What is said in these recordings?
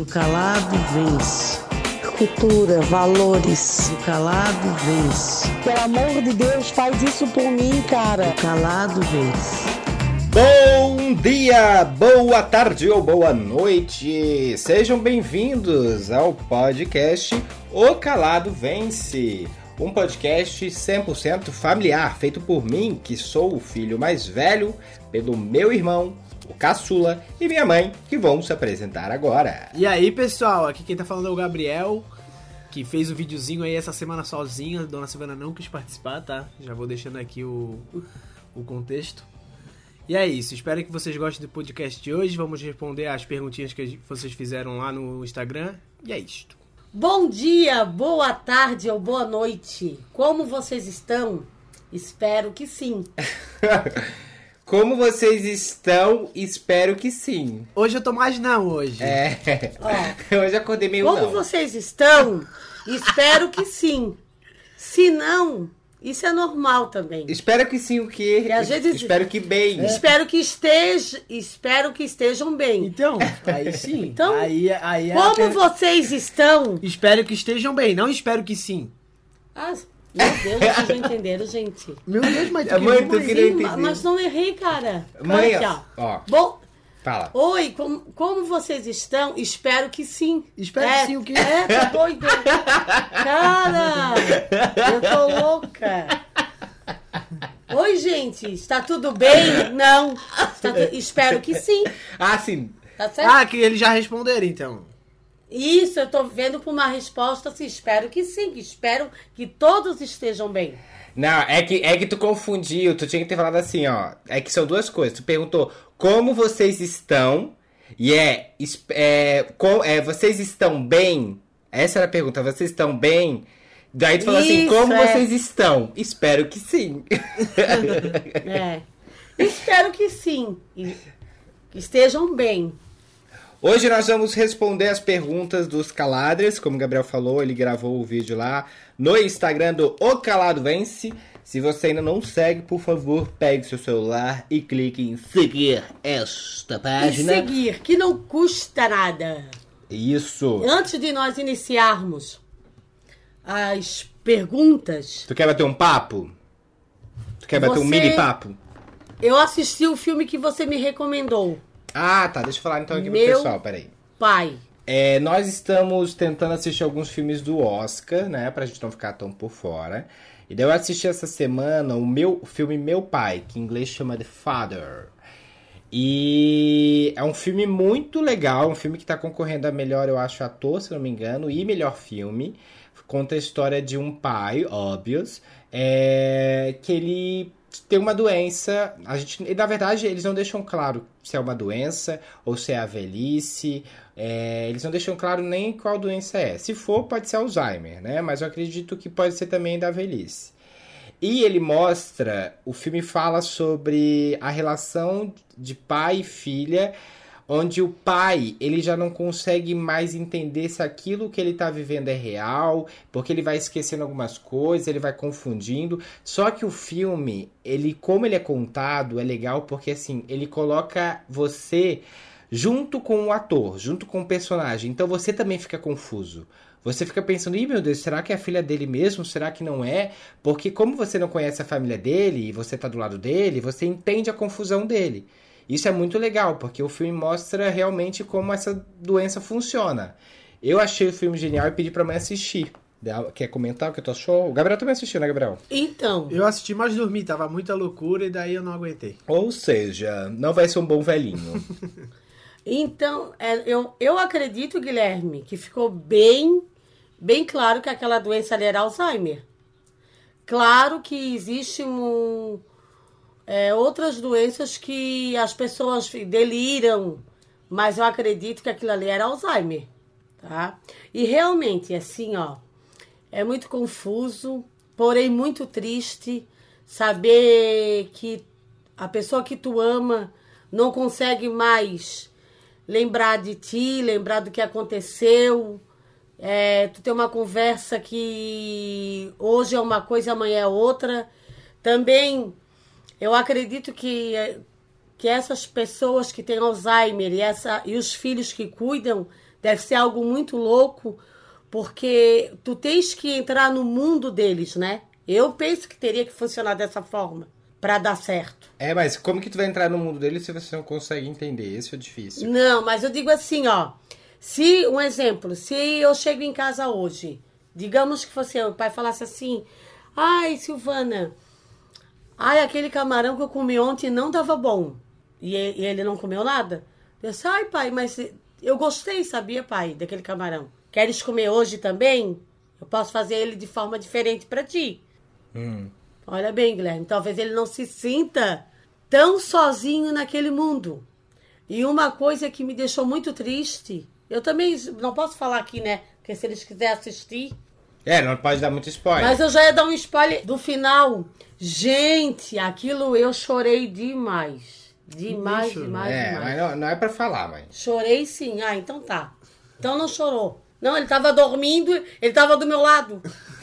Do calado vence. Cultura, valores. Do calado vence. Pelo amor de Deus, faz isso por mim, cara. Do calado vence. Bom dia, boa tarde ou boa noite. Sejam bem-vindos ao podcast O Calado Vence. Um podcast 100% familiar, feito por mim, que sou o filho mais velho, pelo meu irmão, o caçula, e minha mãe, que vão se apresentar agora. E aí, pessoal, aqui quem tá falando é o Gabriel, que fez o um videozinho aí essa semana sozinha. Dona Silvana não quis participar, tá? Já vou deixando aqui o, o contexto. E é isso, espero que vocês gostem do podcast de hoje. Vamos responder as perguntinhas que vocês fizeram lá no Instagram. E é isto. Bom dia, boa tarde ou boa noite. Como vocês estão? Espero que sim. Como vocês estão? Espero que sim. Hoje eu tô mais não hoje. É. Ó, Hoje acordei meio como não. vocês estão? Espero que sim. Se não, isso é normal também. Espero que sim o quê? E às vezes- Espero que bem. Espero que esteja, espero que estejam bem. Então, aí sim. Então, aí, aí é a Como per- vocês estão? Espero que estejam bem, não espero que sim. Ah, meu Deus, vocês não entenderam, gente. Meu Deus, mas É, mãe, tu Sim, queria entender. mas não errei, cara. Mãe, Olha ó, aqui, ó, Bom, fala. Oi, como, como vocês estão? Espero que sim. Espero é, que sim, o quê? É, tá doido. Cara, eu tô louca. Oi, gente, está tudo bem? Não. Tu- Espero que sim. Ah, sim. Tá certo? Ah, que eles já responderam então. Isso, eu tô vendo por uma resposta assim. Espero que sim. Espero que todos estejam bem. Não, é que, é que tu confundiu. Tu tinha que ter falado assim, ó. É que são duas coisas. Tu perguntou como vocês estão. E é, é, com, é vocês estão bem? Essa era a pergunta. Vocês estão bem? Daí tu falou assim, Isso, como é. vocês estão? Espero que sim. É. Espero que sim. Que estejam bem. Hoje nós vamos responder as perguntas dos caladres, como o Gabriel falou, ele gravou o vídeo lá no Instagram do O Calado Vence. Se você ainda não segue, por favor, pegue seu celular e clique em seguir esta E página. seguir, que não custa nada. Isso. Antes de nós iniciarmos as perguntas, Tu quer bater um papo? Tu quer bater um Você- mini papo? eu assisti o filme que você me recomendou, Ah, tá. Deixa eu falar então aqui Meu- pro pessoal, peraí. Pai. É, nós estamos tentando assistir alguns filmes do Oscar, né? Pra gente não ficar tão por fora. E daí eu assisti essa semana o meu o filme Meu Pai, que em inglês chama The Father. E é um filme muito legal, um filme que tá concorrendo a melhor, eu acho, ator, se não me engano, e melhor filme. Conta a história de um pai, óbvios, é, que ele tem uma doença. A gente, e, na verdade, eles não deixam claro se é uma doença ou se é a velhice. é, eles não deixam claro nem qual doença é. Se for, pode ser Alzheimer, né? Mas eu acredito que pode ser também da velhice. E ele mostra, o filme fala sobre a relação de pai e filha, onde o pai, ele já não consegue mais entender se aquilo que ele está vivendo é real, porque ele vai esquecendo algumas coisas, ele vai confundindo. Só que o filme, ele como ele é contado, é legal porque assim, ele coloca você junto com o ator, junto com o personagem. Então você também fica confuso. Você fica pensando, ih meu Deus, será que é a filha dele mesmo? Será que não é? Porque como você não conhece a família dele e você tá do lado dele, você entende a confusão dele. Isso é muito legal, porque o filme mostra realmente como essa doença funciona. Eu achei o filme genial e pedi pra mãe assistir. Quer comentar o que tu achou? O Gabriel também assistiu, né, Gabriel? Então, Eu assisti, mas dormi, tava muita loucura e daí eu não aguentei. Ou seja, não vai ser um bom velhinho. então é, eu, eu acredito, Guilherme, que ficou bem, bem claro que aquela doença ali era Alzheimer. Claro que existe um, é, outras doenças que as pessoas deliram, mas eu acredito que aquilo ali era Alzheimer, tá? E realmente, assim, ó, é muito confuso, porém muito triste saber que a pessoa que tu ama não consegue mais lembrar de ti, lembrar do que aconteceu. É, tu tem uma conversa que hoje é uma coisa, amanhã é outra. Também eu acredito que, que essas pessoas que têm Alzheimer e, essa, e os filhos que cuidam Deve ser algo muito louco, porque tu tens que entrar no mundo deles, né? Eu penso que teria que funcionar dessa forma para dar certo. É, mas como que tu vai entrar no mundo dele se você não consegue entender? Esse é difícil. Não, mas eu digo assim, ó. Se, um exemplo, se eu chego em casa hoje, digamos que fosse eu, o pai falasse assim, ai, Silvana, ai, aquele camarão que eu comi ontem não tava bom. E, e ele não comeu nada. Eu disse, ai, pai, mas eu gostei, sabia, pai, daquele camarão. Queres comer hoje também? Eu posso fazer ele de forma diferente para ti. Hum. Olha bem, Guilherme, talvez ele não se sinta tão sozinho naquele mundo. E uma coisa que me deixou muito triste, eu também não posso falar aqui, né? Porque se eles quiserem assistir. É, não pode dar muito spoiler. Mas eu já ia dar um spoiler do final. Gente, aquilo eu chorei demais. Demais, chorou. demais, é, demais. mas não, não é pra falar, mãe. Chorei sim. Ah, então tá. Então não chorou. Não, ele tava dormindo, ele tava do meu lado.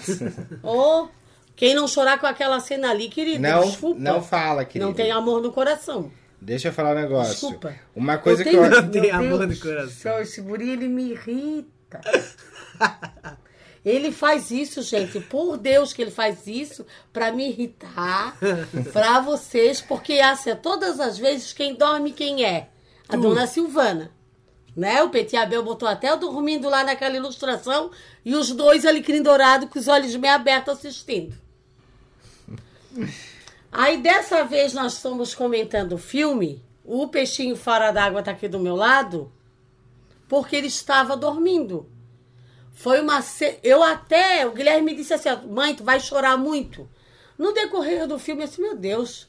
oh, quem não chorar com aquela cena ali, querido, Não, desculpa. não fala, querido. Não tem amor no coração. Deixa eu falar um negócio. Desculpa. Uma coisa Eu que tenho- eu... Não tem amor Deus no do coração. céu, esse guri, ele me irrita. Ele faz isso, gente, por Deus que ele faz isso pra me irritar, pra vocês, porque assim, todas as vezes quem dorme quem é? A dona Silvana. Né? O Petit Abel botou até eu dormindo lá naquela ilustração e os dois alecrim dourado com os olhos meio abertos assistindo. Aí dessa vez nós estamos comentando o filme, o peixinho fora d'água tá aqui do meu lado, porque ele estava dormindo. Foi uma. Eu até. O Guilherme me disse assim: mãe, tu vai chorar muito. No decorrer do filme, eu disse: meu Deus,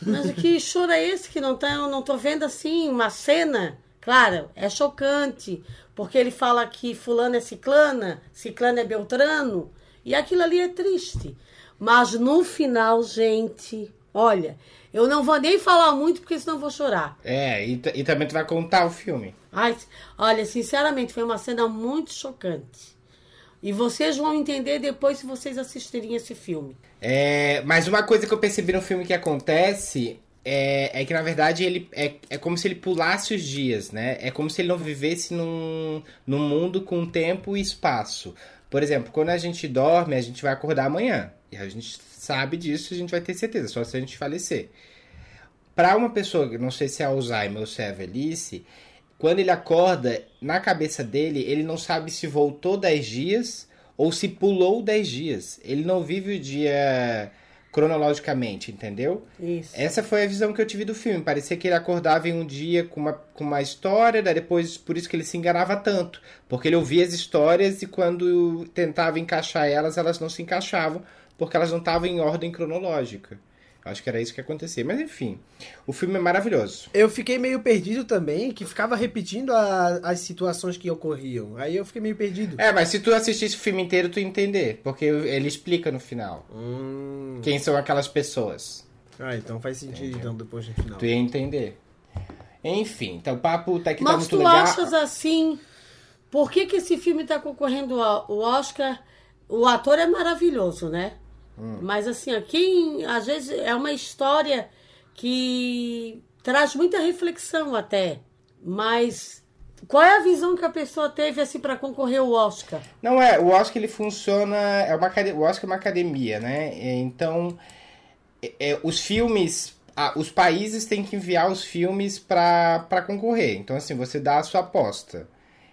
mas que choro é esse que não tá, eu não tô vendo assim uma cena? Claro, é chocante, porque ele fala que fulano é ciclana, ciclano é beltrano, e aquilo ali é triste. Mas no final, gente, olha, eu não vou nem falar muito porque senão eu vou chorar. É, e, e também tu vai contar o filme. Ai, olha, sinceramente, foi uma cena muito chocante. E vocês vão entender depois se vocês assistirem esse filme. É, mas uma coisa que eu percebi no filme que acontece é, é que, na verdade, ele é, é como se ele pulasse os dias, né? É como se ele não vivesse num, num mundo com tempo e espaço. Por exemplo, quando a gente dorme, a gente vai acordar amanhã. E a gente sabe disso, a gente vai ter certeza, só se a gente falecer. Para uma pessoa, não sei se é Alzheimer ou se é velhice, quando ele acorda, na cabeça dele, ele não sabe se voltou 10 dias ou se pulou 10 dias. Ele não vive o dia cronologicamente, entendeu? Isso. Essa foi a visão que eu tive do filme. Parecia que ele acordava em um dia com uma, com uma história, daí depois, por isso que ele se enganava tanto. Porque ele ouvia as histórias e quando tentava encaixar elas, elas não se encaixavam, porque elas não estavam em ordem cronológica. Acho que era isso que acontecia. Mas enfim, o filme é maravilhoso. Eu fiquei meio perdido também, que ficava repetindo a- as situações que ocorriam. Aí eu fiquei meio perdido. É, mas se tu assistisse o filme inteiro, tu ia entender. Porque ele explica no final Hum. quem são aquelas pessoas. Ah, então faz sentido então depois no final. Tu ia entender. Enfim, então o papo tá aqui tá Mas muito tu legal. achas assim, por que, que esse filme está concorrendo ao Oscar? O ator é maravilhoso, né? Mas assim, ó, quem às vezes é uma história que traz muita reflexão até. Mas qual é a visão que a pessoa teve assim para concorrer ao Oscar? Não é, o Oscar ele funciona, é uma o Oscar é uma academia, né? Então, é, é, os filmes, ah, os países têm que enviar os filmes para concorrer. Então, assim, você dá a sua aposta.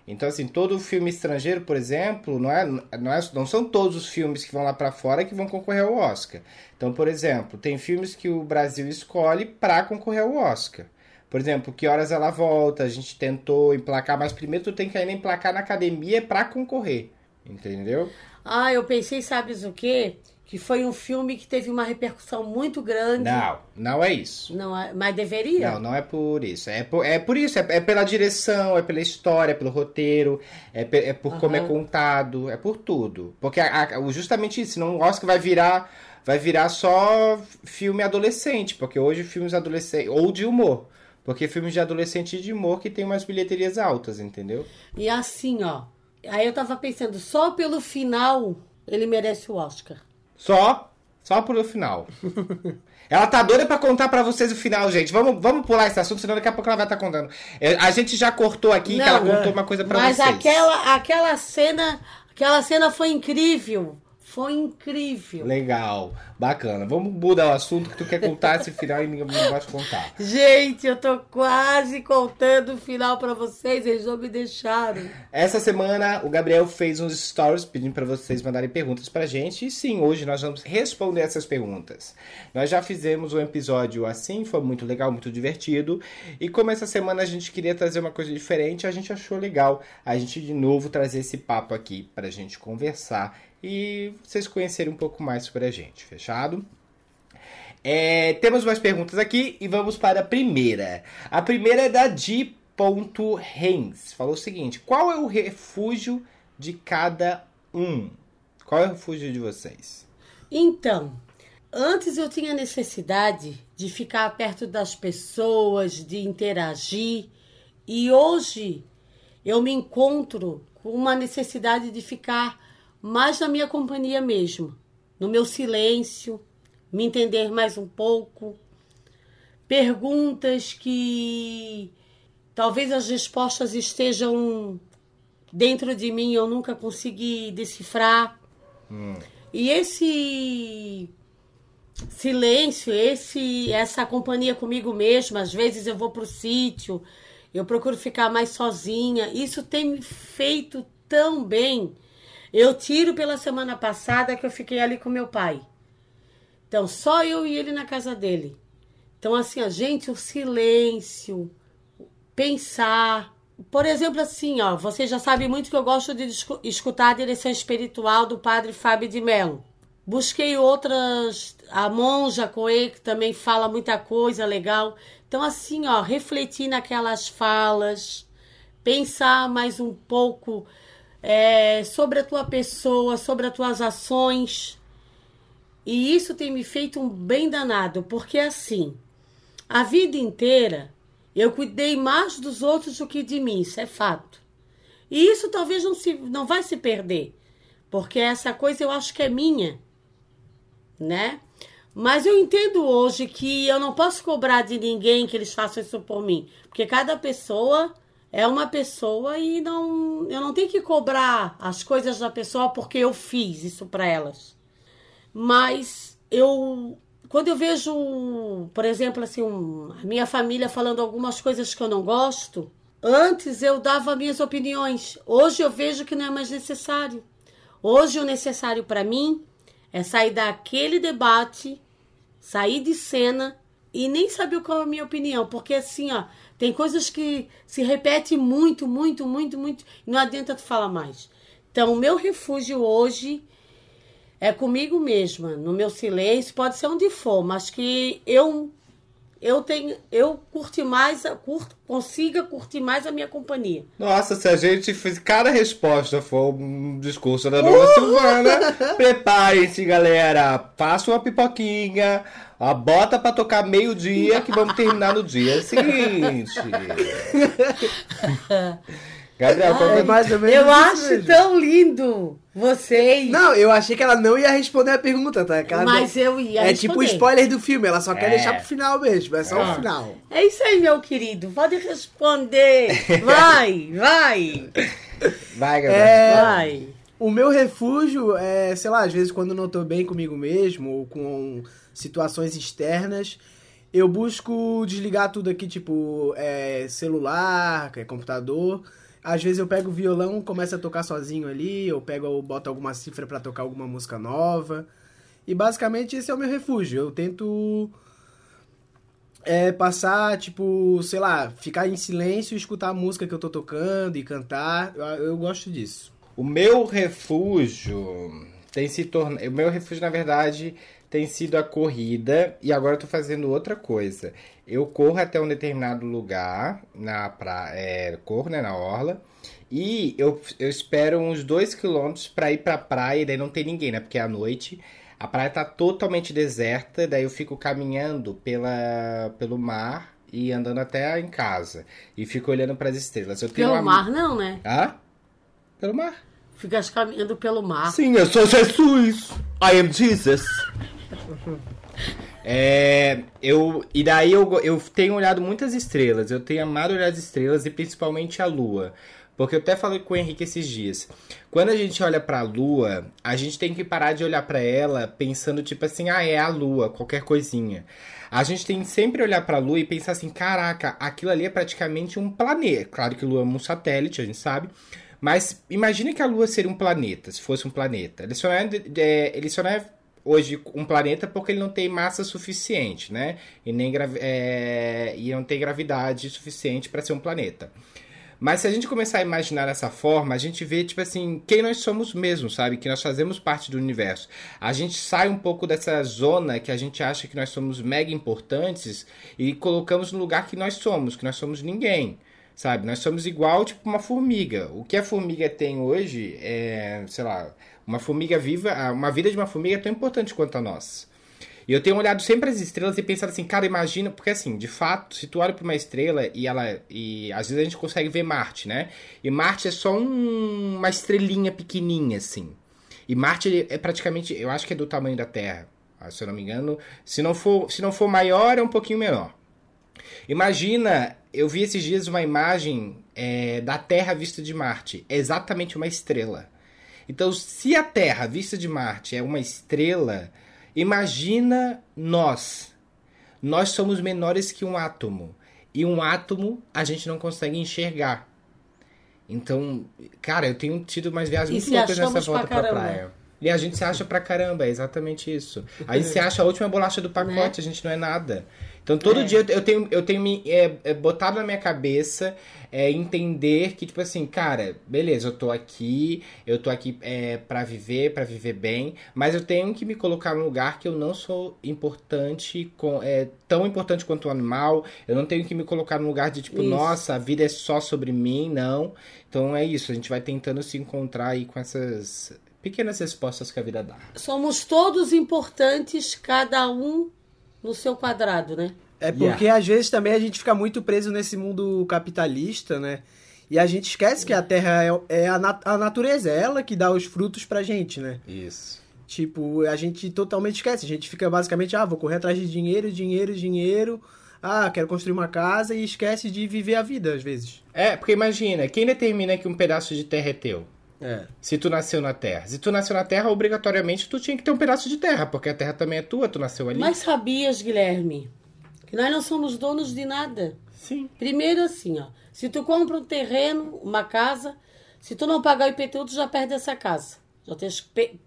Então, assim, todo filme estrangeiro, por exemplo, não, é, não, é, não são todos os filmes que vão lá para fora que vão concorrer ao Oscar. Então, por exemplo, tem filmes que o Brasil escolhe para concorrer ao Oscar. Por exemplo, Que Horas Ela Volta, a gente tentou emplacar, mas primeiro tu tem que ainda emplacar na academia para concorrer. Entendeu? Ah, eu pensei, sabes o quê? Que foi um filme que teve uma repercussão muito grande. Não, não é isso. Não é- mas deveria. Não, não é por isso. É por, é por isso. É, é pela direção, é pela história, é pelo roteiro, é, pe- é por como é contado, é por tudo. Porque a- a- justamente isso, senão o Oscar vai virar, vai virar só filme adolescente, porque hoje filmes adolescentes, ou de humor. Porque filmes de adolescente e de humor que tem umas bilheterias altas, entendeu? E assim, ó. Aí eu tava pensando, só pelo final ele merece o Oscar. Só? Só pro final. Ela tá doida pra contar pra vocês o final, gente. Vamos, vamos pular esse assunto, senão daqui a pouco ela vai estar contando. É, A gente já cortou aqui que Não, ela contou uma coisa pra Mas vocês. aquela, aquela cena, aquela cena foi incrível. Foi incrível. Legal, bacana. Vamos mudar o assunto que tu quer contar esse final e ninguém pode contar. Gente, eu tô quase contando o final pra vocês, eles não me deixaram. Essa semana o Gabriel fez uns stories pedindo pra vocês mandarem perguntas pra gente. E sim, hoje nós vamos responder essas perguntas. Nós já fizemos um episódio assim, foi muito legal, muito divertido. E como essa semana a gente queria trazer uma coisa diferente, a gente achou legal a gente de novo trazer esse papo aqui pra gente conversar e vocês conhecerem um pouco mais sobre a gente, fechado? É, temos mais perguntas aqui e vamos para a primeira. A primeira é da Di Reis. Falou o seguinte: qual é o refúgio de cada um? Qual é o refúgio de vocês? Então, antes eu tinha necessidade de ficar perto das pessoas, de interagir, e hoje eu me encontro com uma necessidade de ficar mais na minha companhia mesmo, no meu silêncio, me entender mais um pouco, perguntas que talvez as respostas estejam dentro de mim, eu nunca consegui decifrar. E esse silêncio, esse essa companhia comigo mesma, às vezes eu vou pro sítio, eu procuro ficar mais sozinha. Isso tem me feito tão bem. Eu tiro pela semana passada que eu fiquei ali com meu pai. Então, só eu e ele na casa dele. Então, assim, a gente, o silêncio, pensar. Por exemplo, assim, ó, você já sabe muito que eu gosto de escutar a direção espiritual do padre Fábio de Mello. Busquei outras, a monja Coe, que também fala muita coisa legal. Então, assim, ó, refletir naquelas falas, pensar mais um pouco é, sobre a tua pessoa, sobre as tuas ações. E isso tem me feito um bem danado, porque assim, a vida inteira eu cuidei mais dos outros do que de mim, isso é fato. E isso talvez não, se, não vai se perder, porque essa coisa eu acho que é minha, né? Mas eu entendo hoje que eu não posso cobrar de ninguém que eles façam isso por mim, porque cada pessoa é uma pessoa e não, eu não tenho que cobrar as coisas da pessoa porque eu fiz isso para elas. Mas eu quando eu vejo, por exemplo, assim, um, a minha família falando algumas coisas que eu não gosto, antes eu dava minhas opiniões. Hoje eu vejo que não é mais necessário. Hoje o necessário para mim é sair daquele debate, sair de cena e nem saber qual é a minha opinião, porque assim, ó, tem coisas que se repetem muito, muito, muito, muito, não adianta tu falar mais. Então, o meu refúgio hoje é comigo mesma, no meu silêncio, pode ser onde for, mas que eu eu tenho eu curti mais, curto, consiga curtir mais a minha companhia. Nossa, se a gente fez cada resposta for um discurso da dona Silvana, preparem-se, galera. Faça uma pipoquinha, a bota pra tocar meio-dia que vamos terminar no dia seguinte. Gabriel, qual É mais ou menos Eu acho mesmo. tão lindo vocês. Não, eu achei que ela não ia responder a pergunta, tá? Ela Mas não- eu ia É tipo o responder. spoiler do filme, ela só quer É. deixar pro final mesmo, é só É. o final. É isso aí, meu querido. Pode responder. Vai, vai, Vai, Gabriel. É, vai. O meu refúgio é, sei lá, às vezes quando não tô bem comigo mesmo ou com situações externas, eu busco desligar tudo aqui, tipo, é, celular, é, computador. Às vezes eu pego o violão, começo a tocar sozinho ali, eu pego ou boto alguma cifra pra tocar alguma música nova. E basicamente esse é o meu refúgio. Eu tento é, passar, tipo, sei lá, ficar em silêncio e escutar a música que eu tô tocando e cantar. Eu, eu gosto disso. O meu refúgio tem se tornado. O meu refúgio, na verdade, tem sido a corrida. E agora eu tô fazendo outra coisa. Eu corro até um determinado lugar na praia. É, corro, né, na orla. E eu, eu espero uns dois quilômetros pra ir pra praia. E daí não tem ninguém, né? Porque é à noite. A praia tá totalmente deserta. Daí eu fico caminhando pela, pelo mar e andando até em casa. E fico olhando pras estrelas. Eu tenho Pelo uma- mar, não, né? Hã? Pelo mar. Ficas caminhando pelo mar. Sim, eu sou Jesus. I am Jesus. É, eu, e daí eu, eu tenho olhado muitas estrelas, eu tenho amado olhar as estrelas e principalmente a lua. Porque eu até falei com o Henrique esses dias. Quando a gente olha pra lua, a gente tem que parar de olhar pra ela pensando tipo assim, ah, é a lua, qualquer coisinha. A gente tem que sempre olhar pra lua e pensar assim, caraca, aquilo ali é praticamente um planeta. Claro que a lua é um satélite, a gente sabe. Mas imagine que a lua seria um planeta, se fosse um planeta. Ele só é, é, ele só não é hoje um planeta porque ele não tem massa suficiente, né? E, nem é, e não tem gravidade suficiente para ser um planeta. Mas se a gente começar a imaginar dessa forma, a gente vê, tipo assim, quem nós somos mesmo, sabe? Que nós fazemos parte do universo. A gente sai um pouco dessa zona que a gente acha que nós somos mega importantes e colocamos no lugar que nós somos, que nós somos ninguém. Sabe? Nós somos igual, tipo, uma formiga. O que a formiga tem hoje é, sei lá, uma formiga viva, uma vida de uma formiga é tão importante quanto a nossa. E eu tenho olhado sempre as estrelas e pensado assim, cara, imagina, porque assim, de fato, se tu olha para uma estrela e ela e às vezes a gente consegue ver Marte, né? E Marte é só um- uma estrelinha pequenininha assim. E Marte é praticamente, eu acho que é do tamanho da Terra, ah, se eu não me engano. Se não for, se não for maior, é um pouquinho menor. Imagina, eu vi esses dias uma imagem é, da Terra vista de Marte. É exatamente uma estrela. Então, se a Terra vista de Marte é uma estrela, imagina nós. Nós somos menores que um átomo. E um átomo a gente não consegue enxergar. Então, cara, eu tenho tido umas viagens muito loucas nessa volta pra pra praia. E a gente se acha pra caramba, é exatamente isso. A gente se acha a última bolacha do pacote, a gente não é nada. Então todo É. dia eu tenho, eu tenho me é, é, botado na minha cabeça é, entender que, tipo assim, cara, beleza, eu tô aqui, eu tô aqui é, para viver, pra viver bem, mas eu tenho que me colocar num lugar que eu não sou importante, com, é, tão importante quanto o animal, eu não tenho que me colocar num lugar de tipo, Isso. nossa, a vida é só sobre mim, não. Então é isso, a gente vai tentando se encontrar aí com essas pequenas respostas que a vida dá. Somos todos importantes, cada um no seu quadrado, né? É porque às vezes também a gente fica muito preso nesse mundo capitalista, né? E a gente esquece que a terra é, é a, nat- a natureza, é ela que dá os frutos pra gente, né? Isso. Tipo, a gente totalmente esquece. A gente fica basicamente, ah, vou correr atrás de dinheiro, dinheiro, dinheiro. Ah, quero construir uma casa e esquece de viver a vida, às vezes. É, porque imagina, quem determina que um pedaço de terra é teu? É. Se tu nasceu na Terra. Se tu nasceu na Terra, obrigatoriamente tu tinha que ter um pedaço de terra, porque a Terra também é tua, tu nasceu ali. Mas sabias, Guilherme, que nós não somos donos de nada. Sim. Primeiro assim, ó. Se tu compra um terreno, uma casa, se tu não pagar o IPTU, tu já perde essa casa. Já tens que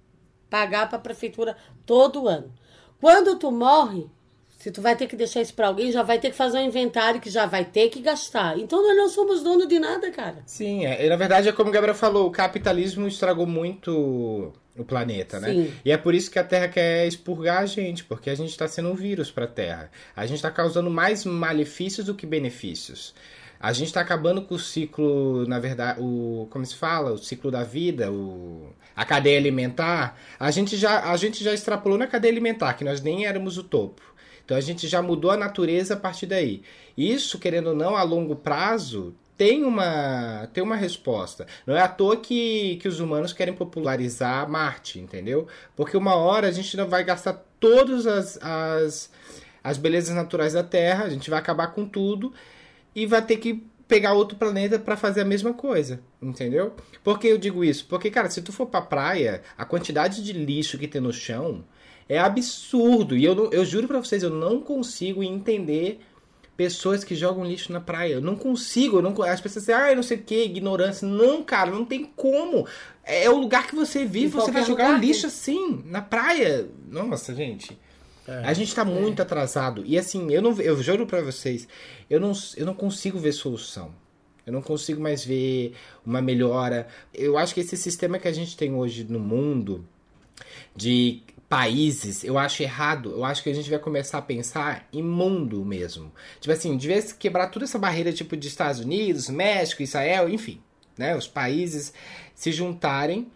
pagar para a prefeitura todo ano. Quando tu morre, se tu vai ter que deixar isso para alguém, já vai ter que fazer um inventário que já vai ter que gastar. Então nós não somos dono de nada, cara. Sim, é. E, na verdade é como o Gabriel falou, o capitalismo estragou muito o planeta, né? Sim. E é por isso que a Terra quer expurgar a gente, porque a gente está sendo um vírus para a Terra. A gente está causando mais malefícios do que benefícios. A gente está acabando com o ciclo, na verdade, o como se fala, o ciclo da vida, o a cadeia alimentar. A gente já a gente já extrapolou na cadeia alimentar, que nós nem éramos o topo. Então a gente já mudou a natureza a partir daí. Isso, querendo ou não, a longo prazo tem uma tem uma resposta. Não é à toa que, que os humanos querem popularizar Marte, entendeu? Porque uma hora a gente não vai gastar todas as, as, as belezas naturais da Terra, a gente vai acabar com tudo e vai ter que pegar outro planeta para fazer a mesma coisa, entendeu? Por que eu digo isso? Porque, cara, se tu for pra praia, a quantidade de lixo que tem no chão é absurdo. E eu, não- eu juro pra vocês, eu não consigo entender pessoas que jogam lixo na praia. Eu não consigo. Eu não, as pessoas dizem, ah, não sei o que, ignorância. Não, cara, não tem como. É o lugar que você vive, Em você vai jogar lugar, lixo né? assim, na praia. Nossa, gente. É. A gente tá muito atrasado. E assim, eu não eu juro pra vocês, eu não, eu não consigo ver solução. Eu não consigo mais ver uma melhora. Eu acho que esse sistema que a gente tem hoje no mundo de países, eu acho errado. Eu acho que a gente vai começar a pensar em mundo mesmo. Tipo assim, devia se quebrar toda essa barreira tipo de Estados Unidos, México, Israel, enfim, né? Os países se juntarem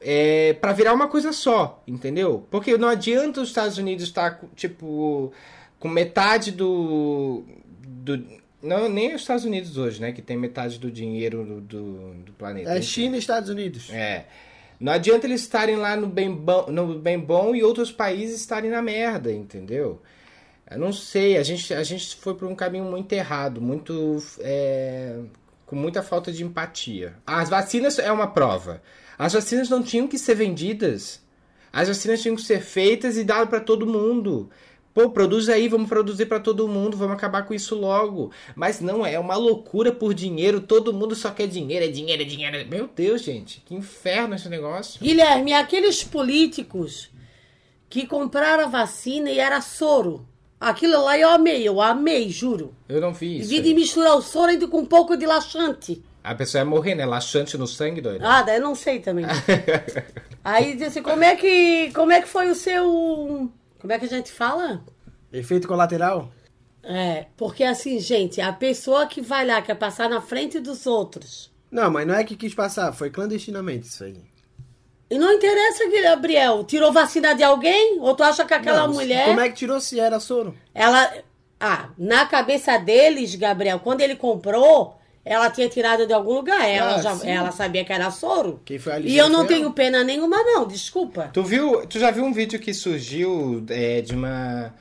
é, para virar uma coisa só, entendeu? Porque não adianta os Estados Unidos estar tipo com metade do, do não nem os Estados Unidos hoje, né, que tem metade do dinheiro do, do, do planeta. É. China e Estados Unidos. É. Não adianta eles estarem lá no bem, bom, no bem bom e outros países estarem na merda, entendeu? Eu não sei, a gente, a gente foi por um caminho muito errado, muito. é, com muita falta de empatia. As vacinas é uma prova. As vacinas não tinham que ser vendidas. As vacinas tinham que ser feitas e dadas para todo mundo. Pô, produz aí, vamos produzir para todo mundo, vamos acabar com isso logo. Mas não é uma loucura por dinheiro, todo mundo só quer dinheiro, é dinheiro, é dinheiro. Meu Deus, gente, que inferno esse negócio. Guilherme, aqueles políticos que compraram a vacina e era soro. Aquilo lá eu amei, eu amei, juro. Eu não isso. Vi de misturar o soro ainda com um pouco de laxante. A pessoa ia morrer, né? Laxante no sangue, doido. Ah, daí eu não sei também. Aí disse, como é que. Como é que foi o seu. Como é que a gente fala? Efeito colateral? É, porque assim, gente, a pessoa que vai lá, quer passar na frente dos outros. Não, mas não é que quis passar, foi clandestinamente isso aí. E não interessa, Gabriel, tirou vacina de alguém? Ou tu acha que aquela Não, mulher. Como é que tirou se era soro? Ela. Ah, na cabeça deles, Gabriel, quando ele comprou, ela tinha tirado de algum lugar. Ela, Ah, já, sim. ela sabia que era soro. Quem foi a E eu não tenho ela. pena nenhuma, não, desculpa. Tu viu, tu já viu um vídeo que surgiu é, de uma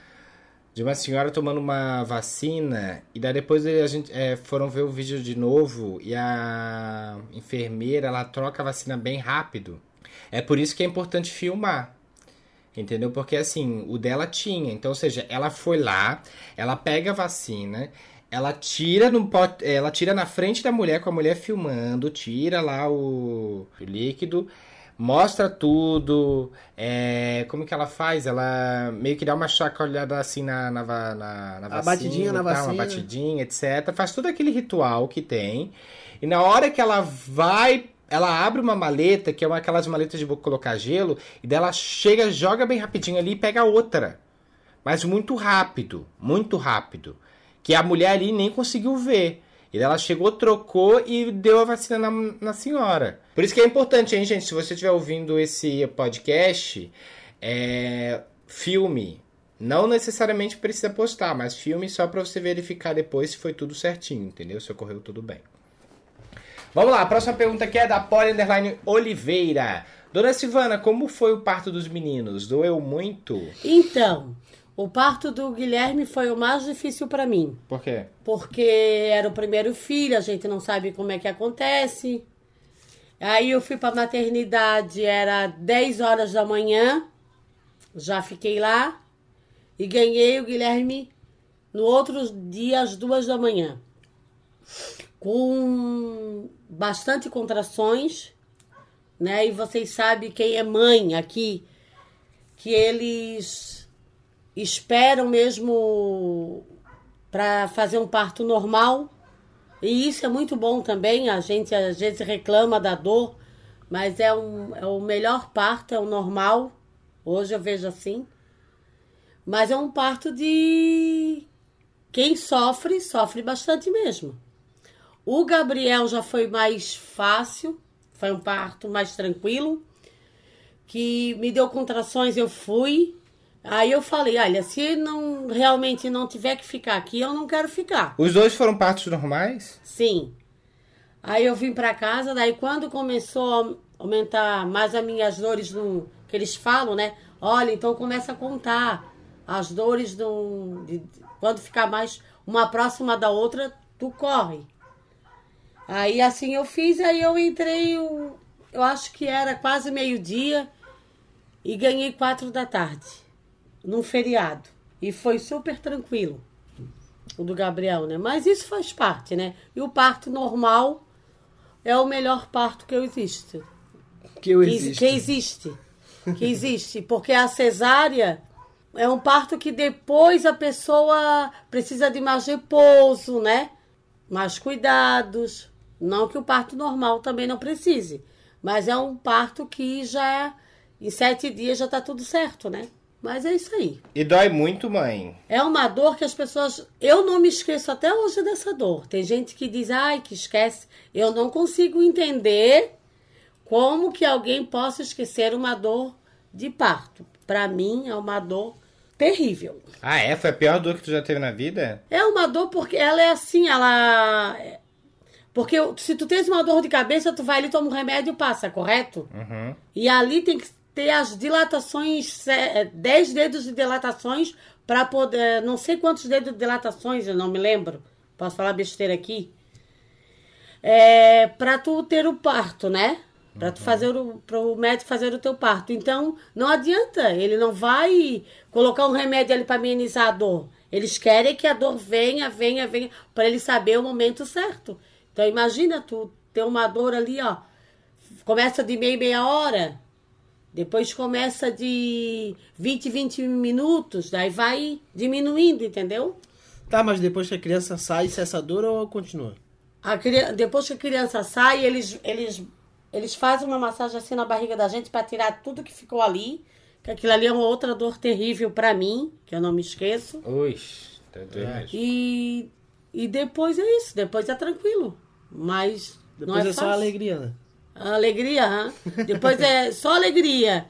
de uma senhora tomando uma vacina e daí depois a gente é, foram ver o vídeo de novo e a enfermeira ela troca a vacina bem rápido. É por isso que é importante filmar. Entendeu? Porque assim, o dela tinha. Então, ou seja, ela foi lá, ela pega a vacina, ela tira no pot, ela tira na frente da mulher com a mulher filmando, tira lá o, o líquido, mostra tudo. é, como que ela faz? Ela meio que dá uma chacoalhada assim na, na, na, na A vacina, batidinha na tal, vacina. uma batidinha, etc. Faz todo aquele ritual que tem. E na hora que ela vai ela abre uma maleta, que é uma aquelas maletas de colocar gelo, e daí ela chega, joga bem rapidinho ali e pega outra. Mas muito rápido, muito rápido. Que a mulher ali nem conseguiu ver. E ela chegou, trocou e deu a vacina na, na senhora. Por isso que é importante, hein, gente? Se você estiver ouvindo esse podcast, é, filme. Não necessariamente precisa postar, mas filme só para você verificar depois se foi tudo certinho, entendeu? Se ocorreu tudo bem. Vamos lá, a próxima pergunta aqui é da Poli Underline Oliveira. Dona Silvana, como foi o parto dos meninos? Doeu muito? Então, o parto do Guilherme foi o mais difícil pra mim. Por quê? Porque era o primeiro filho, a gente não sabe como é que acontece. Aí eu fui pra maternidade, era 10 horas da manhã, já fiquei lá e ganhei o Guilherme no outro dia às duas da manhã. Com bastante contrações, né? E vocês sabem quem é mãe aqui, que eles esperam mesmo para fazer um parto normal. E isso é muito bom também. A gente às vezes reclama da dor, mas é, um, é o melhor parto, é o normal. Hoje eu vejo assim. Mas é um parto de. Quem sofre, sofre bastante mesmo. O Gabriel já foi mais fácil, foi um parto mais tranquilo, que me deu contrações, eu fui. Aí eu falei, olha, se não realmente não tiver que ficar aqui, eu não quero ficar. Os dois foram partos normais? Sim. Aí eu vim pra casa, daí quando começou a aumentar mais as minhas dores no que eles falam, né? Olha, então começa a contar as dores do de- quando ficar mais uma próxima da outra, tu corre. Aí assim eu fiz, aí eu entrei, eu, eu acho que era quase meio-dia e ganhei quatro da tarde, num feriado. E foi super tranquilo o do Gabriel, né? Mas isso faz parte, né? E o parto normal é o melhor parto que eu existe. Que eu Que, existo. que existe. Que existe. Porque a cesárea é um parto que depois a pessoa precisa de mais repouso, né? Mais cuidados. Não que o parto normal também não precise. Mas é um parto que já em sete dias já tá tudo certo, né? Mas é isso aí. E dói muito, mãe. É uma dor que as pessoas. Eu não me esqueço até hoje dessa dor. Tem gente que diz, ai, que esquece. Eu não consigo entender como que alguém possa esquecer uma dor de parto. Para mim, é uma dor terrível. Ah, é? Foi a pior dor que tu já teve na vida? É uma dor porque ela é assim, ela. Porque se tu tens uma dor de cabeça, tu vai ali, toma um remédio e passa, correto? Uhum. E ali tem que ter as dilatações, 10 dedos de dilatações para poder. Não sei quantos dedos de dilatações, eu não me lembro. Posso falar besteira aqui? É, para tu ter o parto, né? Para tu fazer o para o médico fazer o teu parto. Então, não adianta, ele não vai colocar um remédio ali para amenizar a dor. Eles querem que a dor venha, venha, venha, para ele saber o momento certo. Então, imagina tu ter uma dor ali, ó. Começa de meia, meia hora, depois começa de 20, 20 minutos, daí vai diminuindo, entendeu? Tá, mas depois que a criança sai, cessa a dor ou continua? A criança, depois que a criança sai, eles, eles, eles fazem uma massagem assim na barriga da gente para tirar tudo que ficou ali. Que aquilo ali é uma outra dor terrível para mim, que eu não me esqueço. Ui, tá mesmo. E, e depois é isso, depois é tranquilo. Mas não Depois é, é, só alegria, né? Alegria, hã? Depois é só alegria.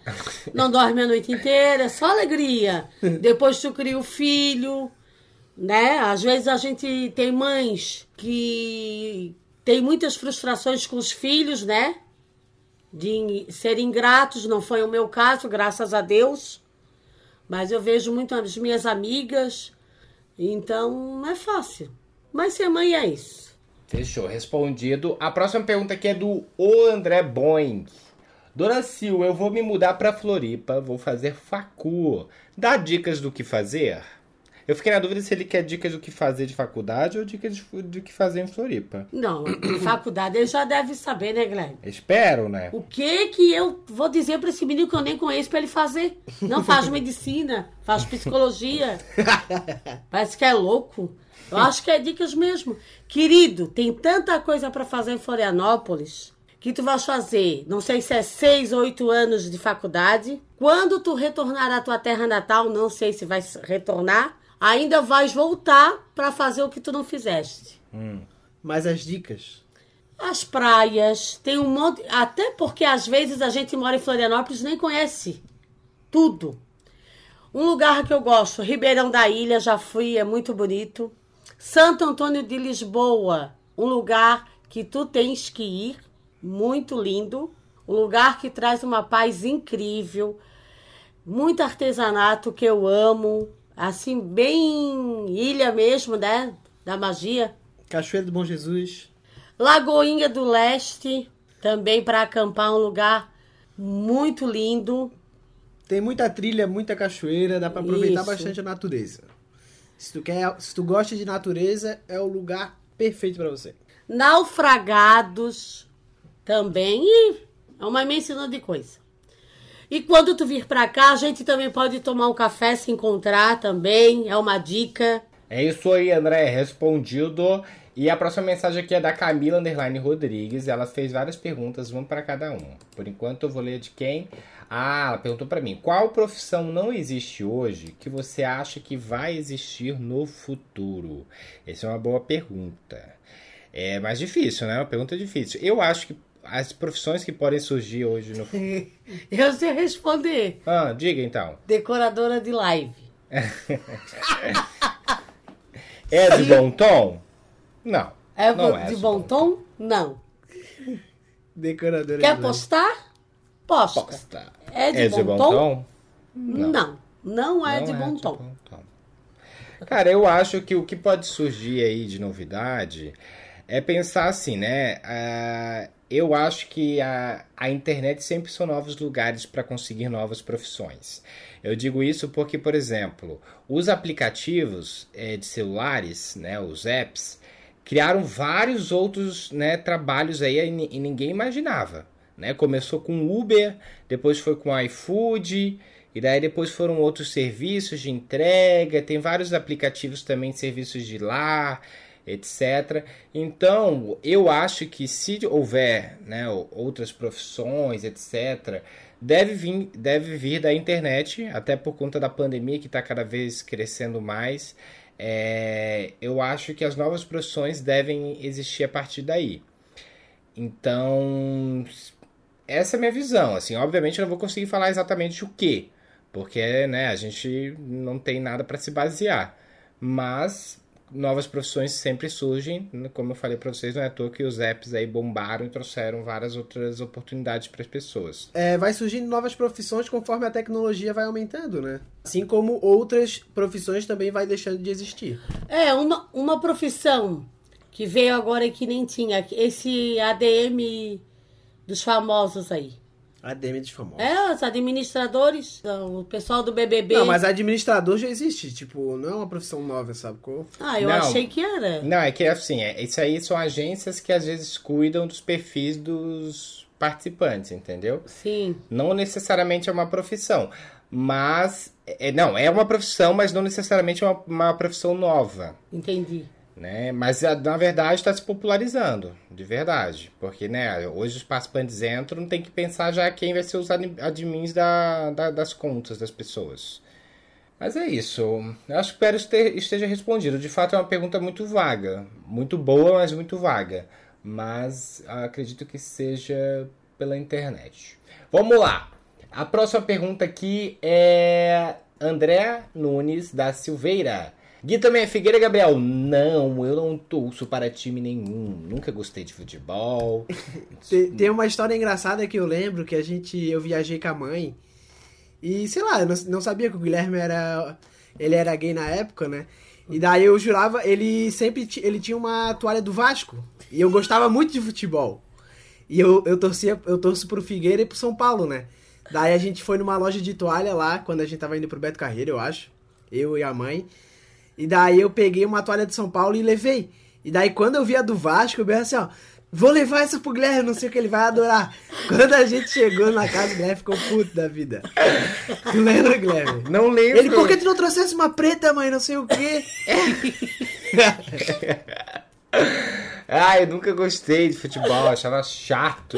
Não dorme a noite inteira, é só alegria. Depois tu cria o filho, né? Às vezes a gente tem mães que tem muitas frustrações com os filhos, né? De serem ingratos, não foi o meu caso, graças a Deus. Mas eu vejo muito as minhas amigas, então não é fácil. Mas ser mãe é isso. Fechou, respondido. A próxima pergunta aqui é do O André Boing. Dona Sil, eu vou me mudar pra Floripa, vou fazer facu. Dá dicas do que fazer? Eu fiquei na dúvida se ele quer dicas do que fazer de faculdade ou dicas de- do que fazer em Floripa. Não, faculdade ele já deve saber, né, Guilherme? Espero, né? O que que eu vou dizer pra esse menino que eu nem conheço pra ele fazer? Não faz medicina, faz psicologia. Parece que é louco. Eu acho que é dicas mesmo. Querido, tem tanta coisa pra fazer em Florianópolis que tu vais fazer, não sei se é seis ou oito anos de faculdade. Quando tu retornar à tua terra natal, não sei se vai retornar, ainda vais voltar pra fazer o que tu não fizeste. Mas as dicas. As praias, tem um monte. Até porque às vezes a gente mora em Florianópolis e nem conhece tudo. Um lugar que eu gosto, Ribeirão da Ilha, já fui, é muito bonito. Santo Antônio de Lisboa, um lugar que tu tens que ir, muito lindo. Um lugar que traz uma paz incrível. Muito artesanato que eu amo. Assim, bem ilha mesmo, né? Da magia. Cachoeira do Bom Jesus. Lagoinha do Leste, também para acampar, um lugar muito lindo. Tem muita trilha, muita cachoeira, dá pra aproveitar Isso. bastante a natureza. Se tu quer, se tu gosta de natureza, é o lugar perfeito pra você. Naufragados também. E é uma imensidão de coisa. E quando tu vir pra cá, a gente também pode tomar um café, se encontrar também. É uma dica. É isso aí, André, respondido. E a próxima mensagem aqui é da Camila Underline Rodrigues. Ela fez várias perguntas, uma para cada um. Por enquanto eu vou ler de quem? Ah, ela perguntou para mim: qual profissão não existe hoje que você acha que vai existir no futuro? Essa é uma boa pergunta. É mais difícil, né? Uma pergunta difícil. Eu acho que as profissões que podem surgir hoje no futuro. Eu sei responder. Ah, diga então. Decoradora de live. É de bom tom? Não. É não de é bom tom? Não. Decoradora Quer de postar? Posta. Posta. É de bom tom? tom? Não. Não é Não de bom tom. bom tom. Cara, eu acho que o que pode surgir aí de novidade é pensar assim, né? Ah, eu acho que a, a internet sempre são novos lugares para conseguir novas profissões. Eu digo isso porque, por exemplo, os aplicativos eh, de celulares, né, os apps, criaram vários outros né, trabalhos aí e e ninguém imaginava. Né? Começou com Uber, depois foi com iFood, e daí depois foram outros serviços de entrega, tem vários aplicativos também, serviços de lar, etc. Então, eu acho que se houver né, outras profissões, etc., deve vir, deve vir da internet, até por conta da pandemia que está cada vez crescendo mais. É, eu acho que as novas profissões devem existir a partir daí. Então, essa é a minha visão. Assim, obviamente eu não vou conseguir falar exatamente o que, porque né, a gente não tem nada para se basear. Mas novas profissões sempre surgem. Como eu falei pra vocês, não é à toa que os apps aí bombaram e trouxeram várias outras oportunidades para as pessoas. É, vai surgindo novas profissões conforme a tecnologia vai aumentando, né? Assim como outras profissões também vai deixando de existir. É, uma, uma profissão que veio agora e que nem tinha. Esse ADM dos famosos aí. ADM dos famosos. É, os administradores, o pessoal do BBB. Não, mas administrador já existe, tipo, não é uma profissão nova, sabe? qual? Ah, eu Não. achei que era. Não, é que assim, é, isso aí são agências que às vezes cuidam dos perfis dos participantes, entendeu? Sim. Não necessariamente é uma profissão, mas é, não é uma profissão, mas não necessariamente é uma, uma profissão nova. Entendi. Né? Mas na verdade está se popularizando, de verdade, porque né, hoje os participantes entram, tem que pensar já quem vai ser os admi- admins da, da- das contas das pessoas. Mas é isso. Eu acho que espero este- esteja respondido. De fato é uma pergunta muito vaga, muito boa, mas muito vaga. Mas acredito que seja pela internet. Vamos lá. A próxima pergunta aqui é André Nunes da Silveira. Gui também é Figueira Gabriel. Não, eu não torço para time nenhum. Nunca gostei de futebol. Tem, tem uma história engraçada que eu lembro que a gente. Eu viajei com a mãe. E sei lá, eu não, não sabia que o Guilherme era. Ele era gay na época, né? E daí eu jurava, ele sempre ele tinha uma toalha do Vasco. E eu gostava muito de futebol. E eu, eu torcia, eu torço pro Figueira e pro São Paulo, né? Daí a gente foi numa loja de toalha lá, quando a gente tava indo pro Beto Carreiro, eu acho. Eu e a mãe. E daí eu peguei uma toalha de São Paulo e levei. E daí quando eu vi a do Vasco, eu pensei assim, ó, vou levar essa pro Guilherme, não sei o que ele vai adorar. Quando a gente chegou na casa, o Guilherme ficou puto da vida. Tu lembra, Guilherme? Não lembro. Ele, por que tu não trouxesse uma preta, mãe, não sei o quê? Ah, eu nunca gostei de futebol, achava chato.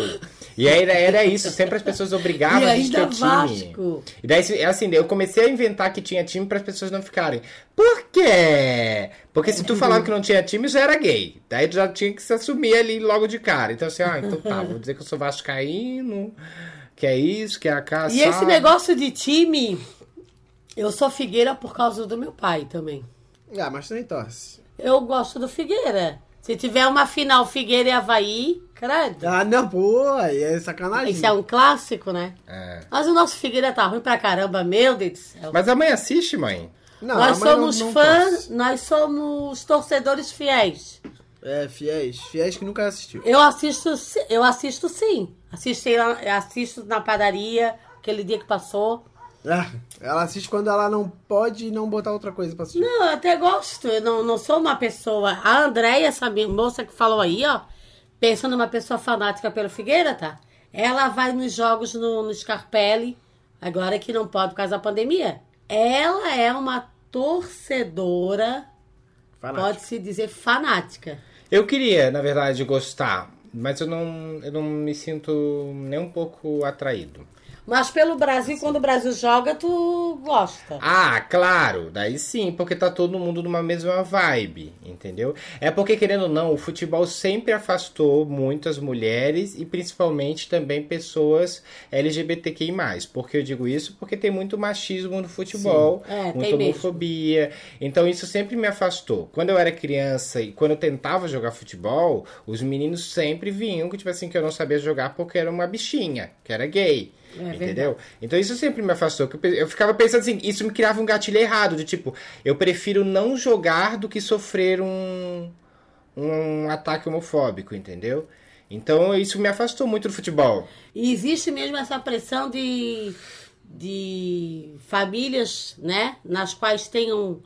E aí era, era isso, sempre as pessoas obrigavam E a gente a ter time. E daí, é assim, eu comecei a inventar que tinha time para as pessoas não ficarem. Por quê? Porque se tu falava que não tinha time, já era gay. Daí tu já tinha que se assumir ali logo de cara. Então assim, ah, então tá, vou dizer que eu sou vascaíno, que é isso, que é a casa. E esse negócio de time, eu sou Figueira por causa do meu pai também. ah, mas tu nem torce. Eu gosto do Figueira. Se tiver uma final Figueira e Havaí, credo. Ah, não, pô, aí é sacanagem. Isso é um clássico, né? É. Mas o nosso Figueira tá ruim pra caramba, meu Deus do céu. Mas a mãe assiste, mãe? Não, nós a mãe não- somos não fãs, nós somos torcedores fiéis. É, fiéis. Fiéis que nunca assistiu. Eu assisto, si- eu assisto sim. Assisti, lá- assisto na padaria, aquele dia que passou. Ah, ela assiste quando ela não pode não botar outra coisa pra assistir. Não, eu até gosto. Eu não, não sou uma pessoa. A Andréia, essa minha moça que falou aí, ó, pensa numa pessoa fanática pelo Figueira, tá? Ela vai nos jogos no, no Scarpelli, agora que não pode por causa da pandemia. Ela é uma torcedora, pode-se dizer fanática. Eu queria, na verdade, gostar, mas eu não, eu não me sinto nem um pouco atraído. Mas pelo Brasil, quando o Brasil joga, tu gosta. Ah, claro, daí sim, porque tá todo mundo numa mesma vibe, entendeu? É porque, querendo ou não, o futebol sempre afastou muitas mulheres e principalmente também pessoas LGBTQI. Por que eu digo isso? Porque tem muito machismo no futebol. É, muita mesmo. homofobia. Então isso sempre me afastou. Quando eu era criança e quando eu tentava jogar futebol, os meninos sempre vinham que, tipo assim, que eu não sabia jogar porque era uma bichinha, que era gay. É entendeu? Então isso sempre me afastou. que Eu ficava pensando assim, isso me criava um gatilho errado, de tipo, eu prefiro não jogar do que sofrer um, um ataque homofóbico, entendeu? Então isso me afastou muito do futebol. E existe mesmo essa pressão de, de famílias, né? Nas quais tenham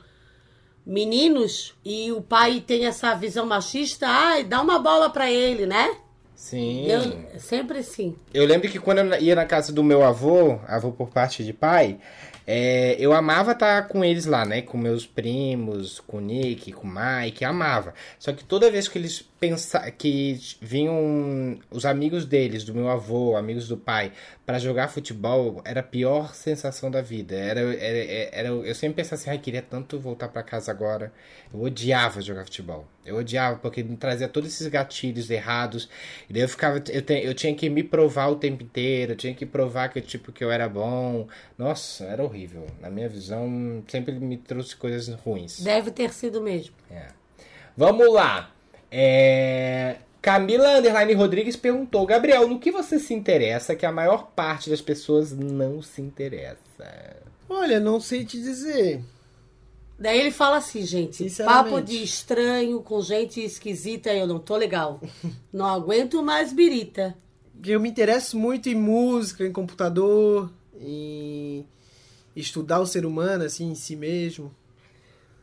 meninos e o pai tem essa visão machista, ai, dá uma bola pra ele, né? Sim. Eu, sempre assim. Eu lembro que quando eu ia na casa do meu avô, avô por parte de pai, é, eu amava estar com eles lá, né? Com meus primos, com o Nick, com o Mike, amava. Só que toda vez que eles pensa que vinham os amigos deles, do meu avô, amigos do pai, para jogar futebol, era a pior sensação da vida. Era, era, era, eu sempre pensava assim, ai, queria tanto voltar para casa agora. Eu odiava jogar futebol. Eu odiava, porque me trazia todos esses gatilhos errados. E daí eu ficava. Eu, te- eu tinha que me provar o tempo inteiro, eu tinha que provar que, tipo, que eu era bom. Nossa, era horrível. Na minha visão, sempre me trouxe coisas ruins. Deve ter sido mesmo. É. Vamos lá. É, Camila Underline Rodrigues perguntou: Gabriel, no que você se interessa que a maior parte das pessoas não se interessa? Olha, não sei te dizer. Daí ele fala assim, gente, papo de estranho com gente esquisita, eu não tô legal. Não aguento mais birita. Eu me interesso muito em música, em computador, em estudar o ser humano, assim, em si mesmo.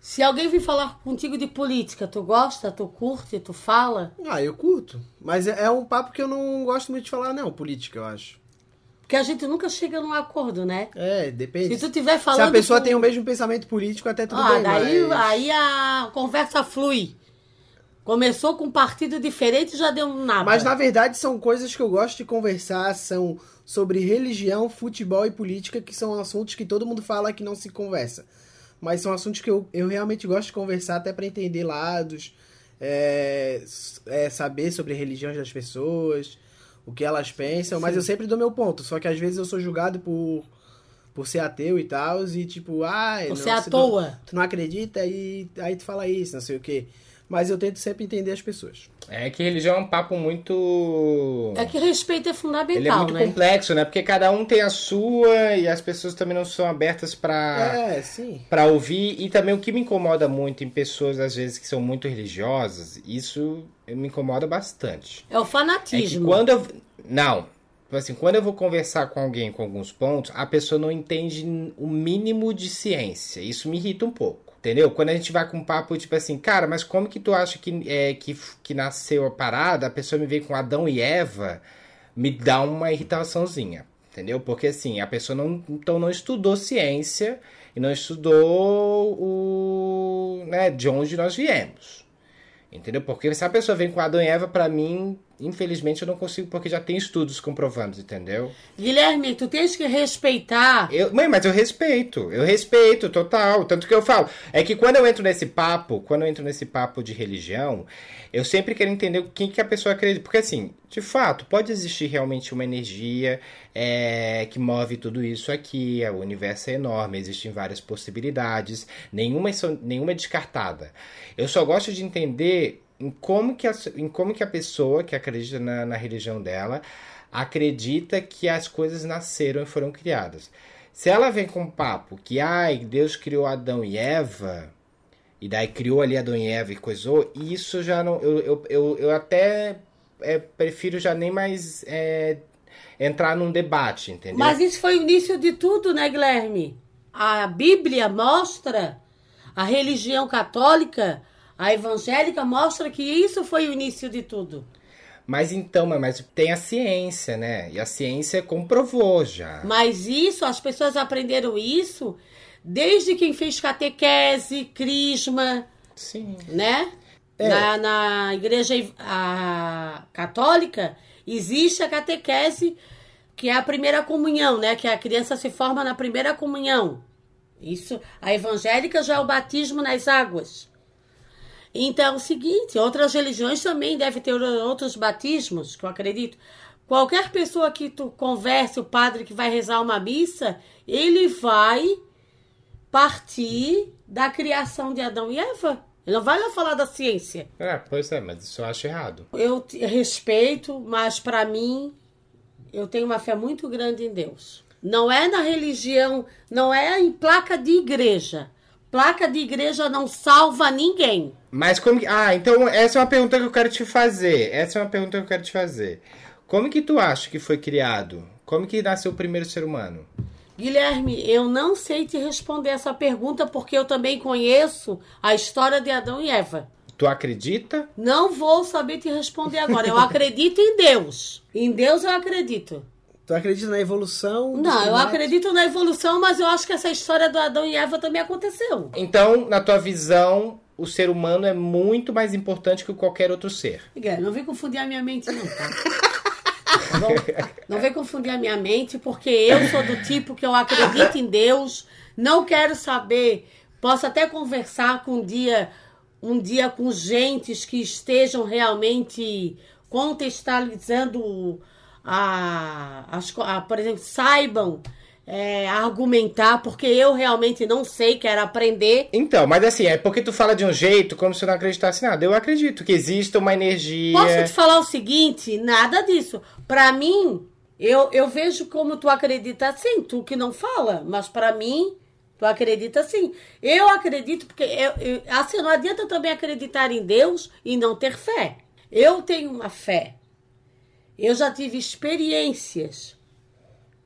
Se alguém vir falar contigo de política, tu gosta, tu curte, tu fala? Ah, eu curto. Mas é, é um papo que eu não gosto muito de falar, não, política, eu acho. Porque a gente nunca chega num acordo, né? É, depende. Se tu tiver Se falando a pessoa com- tem o mesmo pensamento político, até tudo Ah, bem, daí mas... aí a conversa flui. Começou com um partido diferente e já deu um nada. Mas na verdade são coisas que eu gosto de conversar, são sobre religião, futebol e política, que são assuntos que todo mundo fala que não se conversa. Mas são assuntos que eu, eu realmente gosto de conversar até para entender lados, é, é, saber sobre a religião das pessoas, o que elas pensam, mas eu sempre dou meu ponto. Só que às vezes eu sou julgado por, por ser ateu e tal, e tipo, ah, Por não, à você toa. Não, tu não acredita e aí tu fala isso, não sei o quê. Mas eu tento sempre entender as pessoas. É que religião é um papo muito. É que respeito é fundamental, Ele é muito né? complexo, né? Porque cada um tem a sua e as pessoas também não são abertas pra. É, sim. Pra ouvir, e também o que me incomoda muito em pessoas, às vezes, que são muito religiosas, isso me incomoda bastante. É o É que fanatismo. quando eu. Não. Tipo Assim, quando eu vou conversar com alguém com alguns pontos, a pessoa não entende o mínimo de ciência. Isso me irrita um pouco. Entendeu? Quando a gente vai com um papo, tipo assim, cara, mas como que tu acha que, é, que, que nasceu a parada? A pessoa me vem com Adão e Eva, me dá uma irritaçãozinha. Entendeu? Porque assim, a pessoa não, então não estudou ciência e não estudou o, né, de onde nós viemos. Entendeu? Porque se a pessoa vem com Adão e Eva, pra mim, infelizmente eu não consigo, porque já tem estudos comprovando, entendeu? Guilherme, tu tens que respeitar. Eu, mãe, mas eu respeito, eu respeito total. Tanto que eu falo, é que quando eu entro nesse papo, quando eu entro nesse papo de religião, eu sempre quero entender quem que a pessoa acredita. Porque assim, de fato, pode existir realmente uma energia é, que move tudo isso aqui. O universo é enorme, existem várias possibilidades, nenhuma, nenhuma é descartada. Eu só gosto de entender em como que a, em como que a pessoa que acredita na, na religião dela acredita que as coisas nasceram e foram criadas. Se ela vem com um papo que ai, Deus criou Adão e Eva, e daí criou ali Adão e Eva e coisou, isso já não. Eu, eu, eu, eu até é, prefiro já nem mais é, entrar num debate, entendeu? Mas isso foi o início de tudo, né, Guilherme? A Bíblia mostra, a religião católica, a evangélica mostra que isso foi o início de tudo. Mas então, mas- tem a ciência, né? E a ciência comprovou já. Mas isso, as pessoas aprenderam isso desde quem fez catequese, crisma, Sim. né? É. Na, na igreja a, católica existe a catequese, que é a primeira comunhão, né? Que a criança se forma na primeira comunhão. Isso, a evangélica já é o batismo nas águas. Então é o seguinte, outras religiões também devem ter outros batismos, que eu acredito. Qualquer pessoa que tu converse, o padre que vai rezar uma missa, ele vai partir da criação de Adão e Eva. Ele não vai lá falar da ciência. É, pois é, mas isso eu acho errado. Eu te- respeito, mas para mim, eu tenho uma fé muito grande em Deus. Não é na religião, não é em placa de igreja. Placa de igreja não salva ninguém. Mas como que. Ah, então essa é uma pergunta que eu quero te fazer. Essa é uma pergunta que eu quero te fazer. Como que tu acha que foi criado? Como que nasceu o primeiro ser humano? Guilherme, eu não sei te responder essa pergunta porque eu também conheço a história de Adão e Eva. Tu acredita? Não vou saber te responder agora. Eu acredito em Deus. Em Deus eu acredito. Tu acredita na evolução? Não, eu acredito na evolução, mas eu acho que essa história do Adão e Eva também aconteceu. Então, na tua visão, o ser humano é muito mais importante que qualquer outro ser. Guilherme, não vem confundir a minha mente, não, tá? Tá bom? Não vem confundir a minha mente, porque eu sou do tipo que eu acredito em Deus, não quero saber, posso até conversar com um dia, um dia com gentes que estejam realmente contextualizando a, co- a, por exemplo, saibam é, argumentar, porque eu realmente não sei, quero aprender. Então, mas assim, é porque tu fala de um jeito como se eu não acreditasse nada. Eu acredito que exista uma energia. Posso te falar o seguinte? Nada disso. Pra mim, eu, eu vejo como tu acredita assim, tu que não fala, mas pra mim, tu acredita assim. Eu acredito, porque eu, eu- assim, não adianta também acreditar em Deus e não ter fé. Eu tenho uma fé. Eu já tive experiências.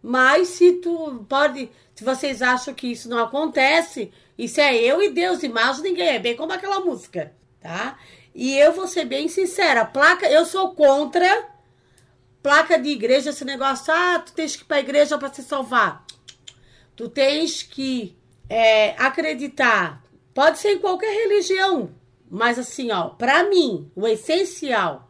Mas se tu pode, se vocês acham que isso não acontece, isso é eu e Deus e mais ninguém, é bem como aquela música, tá? E eu vou ser bem sincera, placa, eu sou contra placa de igreja, esse negócio, ah, tu tens que ir pra igreja para se salvar. Tu tens que é, acreditar. Pode ser em qualquer religião, mas assim, ó, para mim, o essencial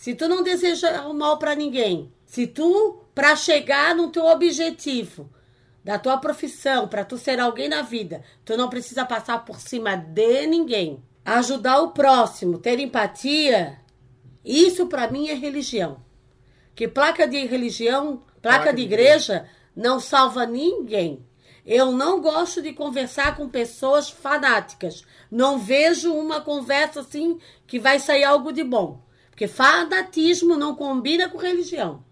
se tu não deseja o mal para ninguém, se tu, para chegar no teu objetivo, da tua profissão, para tu ser alguém na vida, tu não precisa passar por cima de ninguém. Ajudar o próximo, ter empatia, isso para mim é religião. Que placa de religião, placa, Placa de de igreja, não salva ninguém. Eu não gosto de conversar com pessoas fanáticas. Não vejo uma conversa assim que vai sair algo de bom. Porque fanatismo não combina com religião.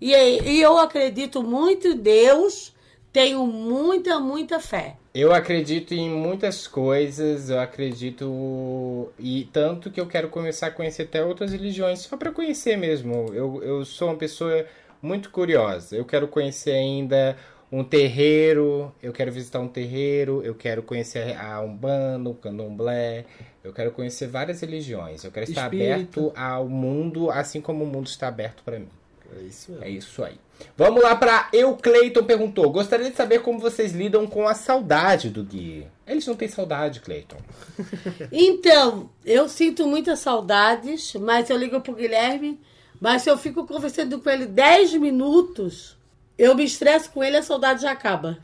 E, e eu acredito muito em Deus, tenho muita, muita fé. Eu acredito em muitas coisas, eu acredito. E tanto que eu quero começar a conhecer até outras religiões, só para conhecer mesmo. Eu, eu sou uma pessoa muito curiosa. Eu quero conhecer ainda um terreiro, eu quero visitar um terreiro, eu quero conhecer a Umbanda, o Candomblé, eu quero conhecer várias religiões. Eu quero estar Espírita. aberto ao mundo, assim como o mundo está aberto para mim. É isso mesmo. É isso aí. Vamos lá para Eu Cleiton perguntou: Gostaria de saber como vocês lidam com a saudade do Gui. Eles não têm saudade, Cleiton. Então, eu sinto muitas saudades, mas eu ligo pro Guilherme, mas se eu fico conversando com ele 10 minutos, eu me estresso com ele, a saudade já acaba.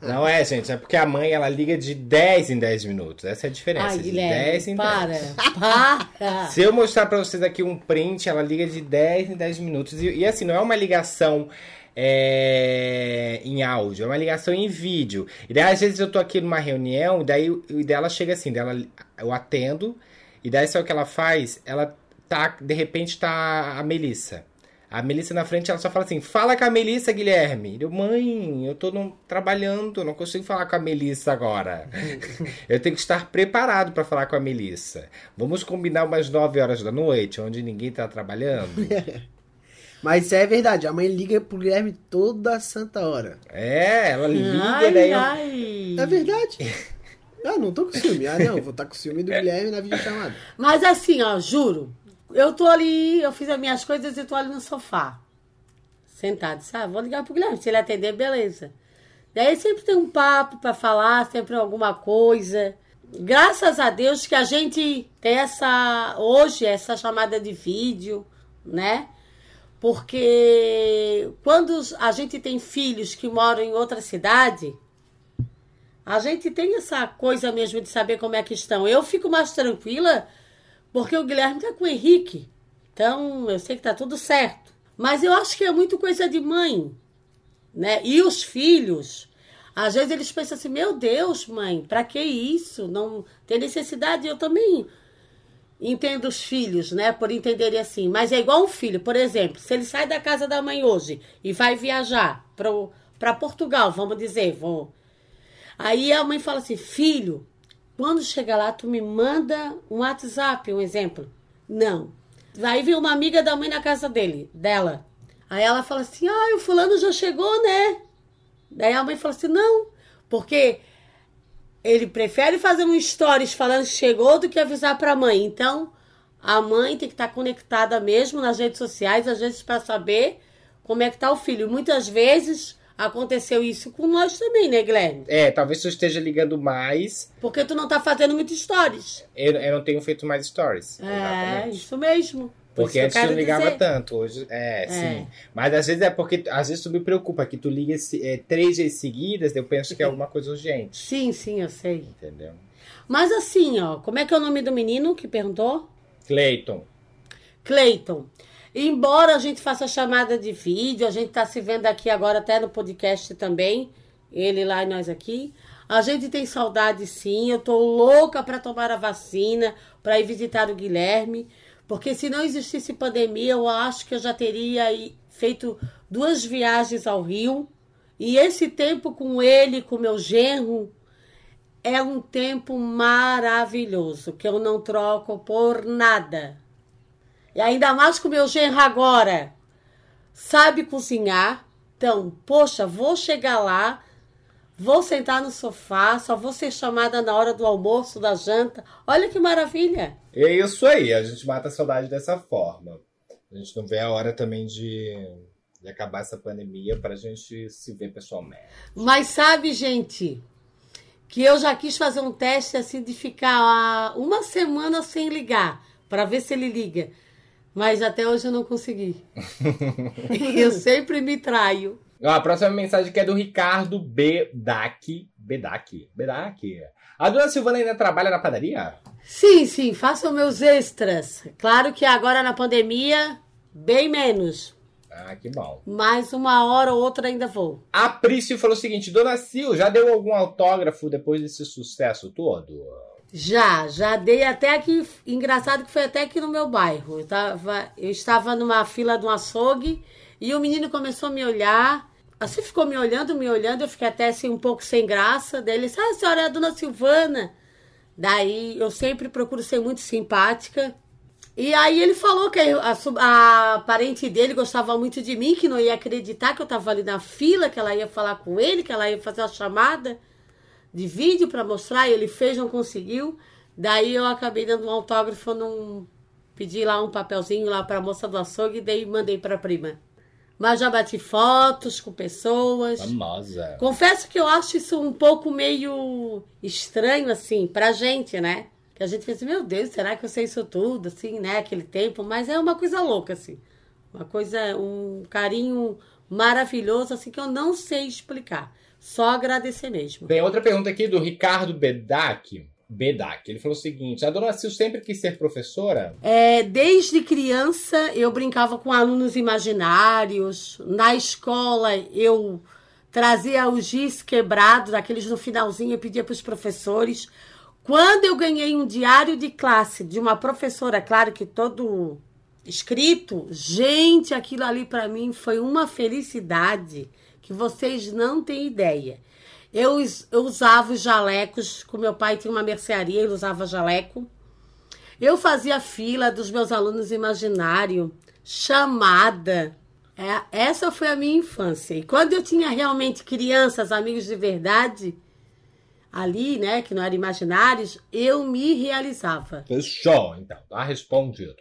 Não é, gente, é porque a mãe ela liga de 10 em 10 minutos. Essa é a diferença. Ai, de 10 Guilherme, em para, 10. para. Se eu mostrar pra vocês aqui um print, ela liga de 10 em 10 minutos. E, e assim, não é uma ligação é, em áudio, é uma ligação em vídeo. E daí, às vezes, eu tô aqui numa reunião, e daí o dela chega assim, dela, eu atendo, e daí sabe o que ela faz? Ela tá, de repente, tá a Melissa. A Melissa na frente, ela só fala assim: fala com a Melissa, Guilherme. Eu, mãe, eu tô no- trabalhando, não consigo falar com a Melissa agora. eu tenho que estar preparado para falar com a Melissa. Vamos combinar umas 9 horas da noite, onde ninguém tá trabalhando. Mas isso é verdade, a mãe liga pro Guilherme toda santa hora. é, ela liga, Ai, daí eu- ai. É verdade. Ah, não tô com ciúme. Ah, não, vou estar com ciúme do Guilherme na videochamada. Mas assim, ó, juro. Eu tô ali, eu fiz as minhas coisas e tô ali no sofá. Sentado, sabe? Vou ligar pro Guilherme. Se ele atender, beleza. Daí sempre tem um papo pra falar, sempre alguma coisa. Graças a Deus que a gente tem essa, hoje, essa chamada de vídeo, né? Porque quando a gente tem filhos que moram em outra cidade, a gente tem essa coisa mesmo de saber como é que estão. Eu fico mais tranquila porque o Guilherme tá com o Henrique. Então, eu sei que tá tudo certo. Mas eu acho que é muito coisa de mãe, né? E os filhos, às vezes eles pensam assim: "Meu Deus, mãe, pra que isso? Não tem necessidade". Eu também entendo os filhos, né? Por entenderem assim. Mas é igual um filho, por exemplo, se ele sai da casa da mãe hoje e vai viajar para Portugal, vamos dizer, vou. Aí a mãe fala assim: filho, quando chegar lá, tu me manda um WhatsApp, um exemplo. Não. Aí vem uma amiga da mãe na casa dele, dela. Aí ela fala assim: ah, o fulano já chegou, né? Daí a mãe fala assim: não, porque ele prefere fazer um stories falando chegou do que avisar pra mãe. Então, a mãe tem que estar conectada mesmo nas redes sociais, às vezes para saber como é que tá o filho. Muitas vezes aconteceu isso com nós também, né, Guilherme? É, talvez tu esteja ligando mais. Porque tu não tá fazendo muito stories. Eu, eu não tenho feito mais stories. É, Exatamente. isso mesmo. Por Porque isso antes eu não ligava dizer. tanto, hoje é, sim. Mas às vezes é porque, às vezes tu me preocupa que tu liga é, três vezes seguidas, eu penso que é alguma coisa urgente, Sim, sim, eu sei. entendeu? Mas assim, ó, como é que é o nome do menino que perguntou? Cleiton, Cleiton. Embora a gente faça chamada de vídeo, a gente tá se vendo aqui agora até no podcast também, ele lá e nós aqui. A gente tem saudade sim, eu tô louca para tomar a vacina, para ir visitar o Guilherme, porque se não existisse pandemia, eu acho que eu já teria feito duas viagens ao Rio. E esse tempo com ele, com meu genro, é um tempo maravilhoso, que eu não troco por nada. E ainda mais com meu genro agora. Sabe cozinhar. Então, poxa, vou chegar lá, vou sentar no sofá, só vou ser chamada na hora do almoço, da janta. Olha que maravilha. É isso aí, a gente mata a saudade dessa forma. A gente não vê a hora também de, de acabar essa pandemia pra gente se ver pessoalmente. Mas sabe, gente, que eu já quis fazer um teste assim de ficar ah, uma semana sem ligar, para ver se ele liga. Mas até hoje eu não consegui. eu sempre me traio. A próxima mensagem que é do Ricardo Bedak. Bedak. Bedak. A dona Silvana ainda trabalha na padaria? Sim, sim, façam meus extras. Claro que agora na pandemia, bem menos. Ah, que bom. Mas uma hora ou outra ainda vou. A Prício falou o seguinte: Dona Sil, já deu algum autógrafo depois desse sucesso todo? Já, já dei até aqui. Engraçado que foi até aqui no meu bairro. Eu, tava, eu estava numa fila de um açougue e o menino começou a me olhar. Assim ficou me olhando, me olhando. Eu fiquei até assim um pouco sem graça. Daí ele disse: Ah, a senhora é a dona Silvana. Daí eu sempre procuro ser muito simpática. E aí ele falou que a, sub- a parente dele gostava muito de mim, que não ia acreditar que eu estava ali na fila, que ela ia falar com ele, que ela ia fazer a chamada de vídeo para mostrar, e ele fez, não conseguiu. Daí eu acabei dando um autógrafo, num, pedi lá um papelzinho lá para a moça do açougue e daí mandei para a prima. Mas já bati fotos com pessoas. Famosa. Confesso que eu acho isso um pouco meio estranho, assim, pra gente, né? Que a gente pensa, meu Deus, será que eu sei isso tudo, assim, né? Aquele tempo. Mas é uma coisa louca, assim. Uma coisa, um carinho maravilhoso, assim, que eu não sei explicar. Só agradecer mesmo. Tem outra pergunta aqui do Ricardo Bedak. Bedak. Ele falou o seguinte: A dona Sil sempre quis ser professora? É, desde criança eu brincava com alunos imaginários. Na escola eu trazia o giz quebrado, daqueles no finalzinho, eu pedia para os professores. Quando eu ganhei um diário de classe de uma professora, claro que todo escrito, gente, aquilo ali para mim foi uma felicidade que vocês não têm ideia. Eu, eu usava os jalecos, com meu pai tinha uma mercearia, ele usava jaleco. Eu fazia fila dos meus alunos imaginário, chamada. É, essa foi a minha infância. E quando eu tinha realmente crianças, amigos de verdade, ali, né, que não eram imaginários, eu me realizava. Fechou, então. Tá respondido.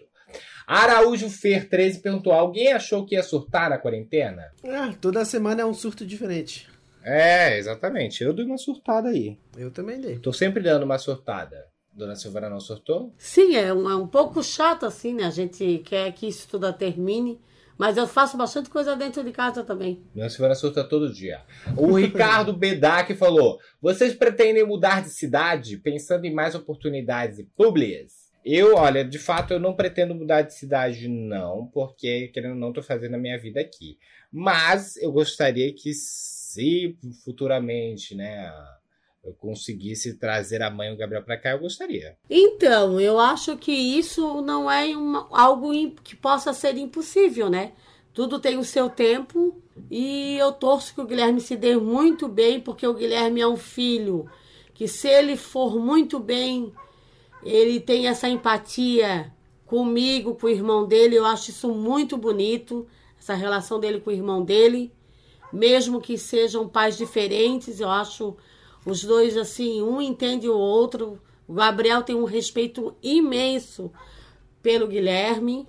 Araújo Fer 13 perguntou: Alguém achou que ia surtar na quarentena? Ah, toda semana é um surto diferente. É, exatamente. Eu dei uma surtada aí. Eu também dei. Tô sempre dando uma surtada. Dona Silvana não surtou? Sim, é um, é um pouco chato assim, né? A gente quer que isso tudo termine. Mas eu faço bastante coisa dentro de casa também. Dona Silvana surta todo dia. O Ricardo Bedak falou: Vocês pretendem mudar de cidade pensando em mais oportunidades e públicas? Eu, olha, de fato eu não pretendo mudar de cidade, não, porque querendo ou não, tô fazendo a minha vida aqui. Mas eu gostaria que, se futuramente, né, eu conseguisse trazer a mãe e o Gabriel pra cá, eu gostaria. Então, eu acho que isso não é uma- algo que possa ser impossível, né? Tudo tem o seu tempo e eu torço que o Guilherme se dê muito bem, porque o Guilherme é um filho que, se ele for muito bem, ele tem essa empatia comigo, com o irmão dele. Eu acho isso muito bonito, essa relação dele com o irmão dele. Mesmo que sejam pais diferentes, eu acho os dois assim, um entende o outro. O Gabriel tem um respeito imenso pelo Guilherme,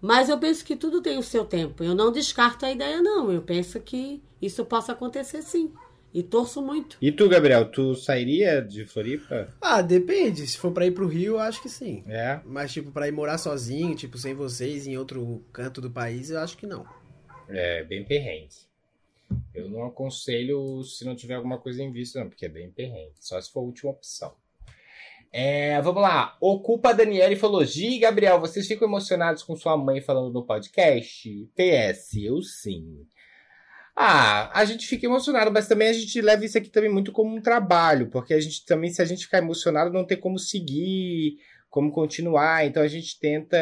mas eu penso que tudo tem o seu tempo. Eu não descarto a ideia, não. Eu penso que isso possa acontecer sim. E torço muito. E tu, Gabriel, tu sairia de Floripa? Ah, depende. Se for pra ir pro Rio, eu acho que sim. É. Mas, tipo, pra ir morar sozinho, tipo, sem vocês, em outro canto do país, eu acho que não. É bem perrengue. Eu não aconselho se não tiver alguma coisa em vista, não, porque é bem perrengue. Só se for a última opção. É, vamos lá. Ocupa Daniele falou: Gi e Gabriel, vocês ficam emocionados com sua mãe falando no podcast? PS, eu sim. Ah, a gente fica emocionado, mas também a gente leva isso aqui também muito como um trabalho, porque a gente também, se a gente ficar emocionado, não tem como seguir, como continuar. Então a gente tenta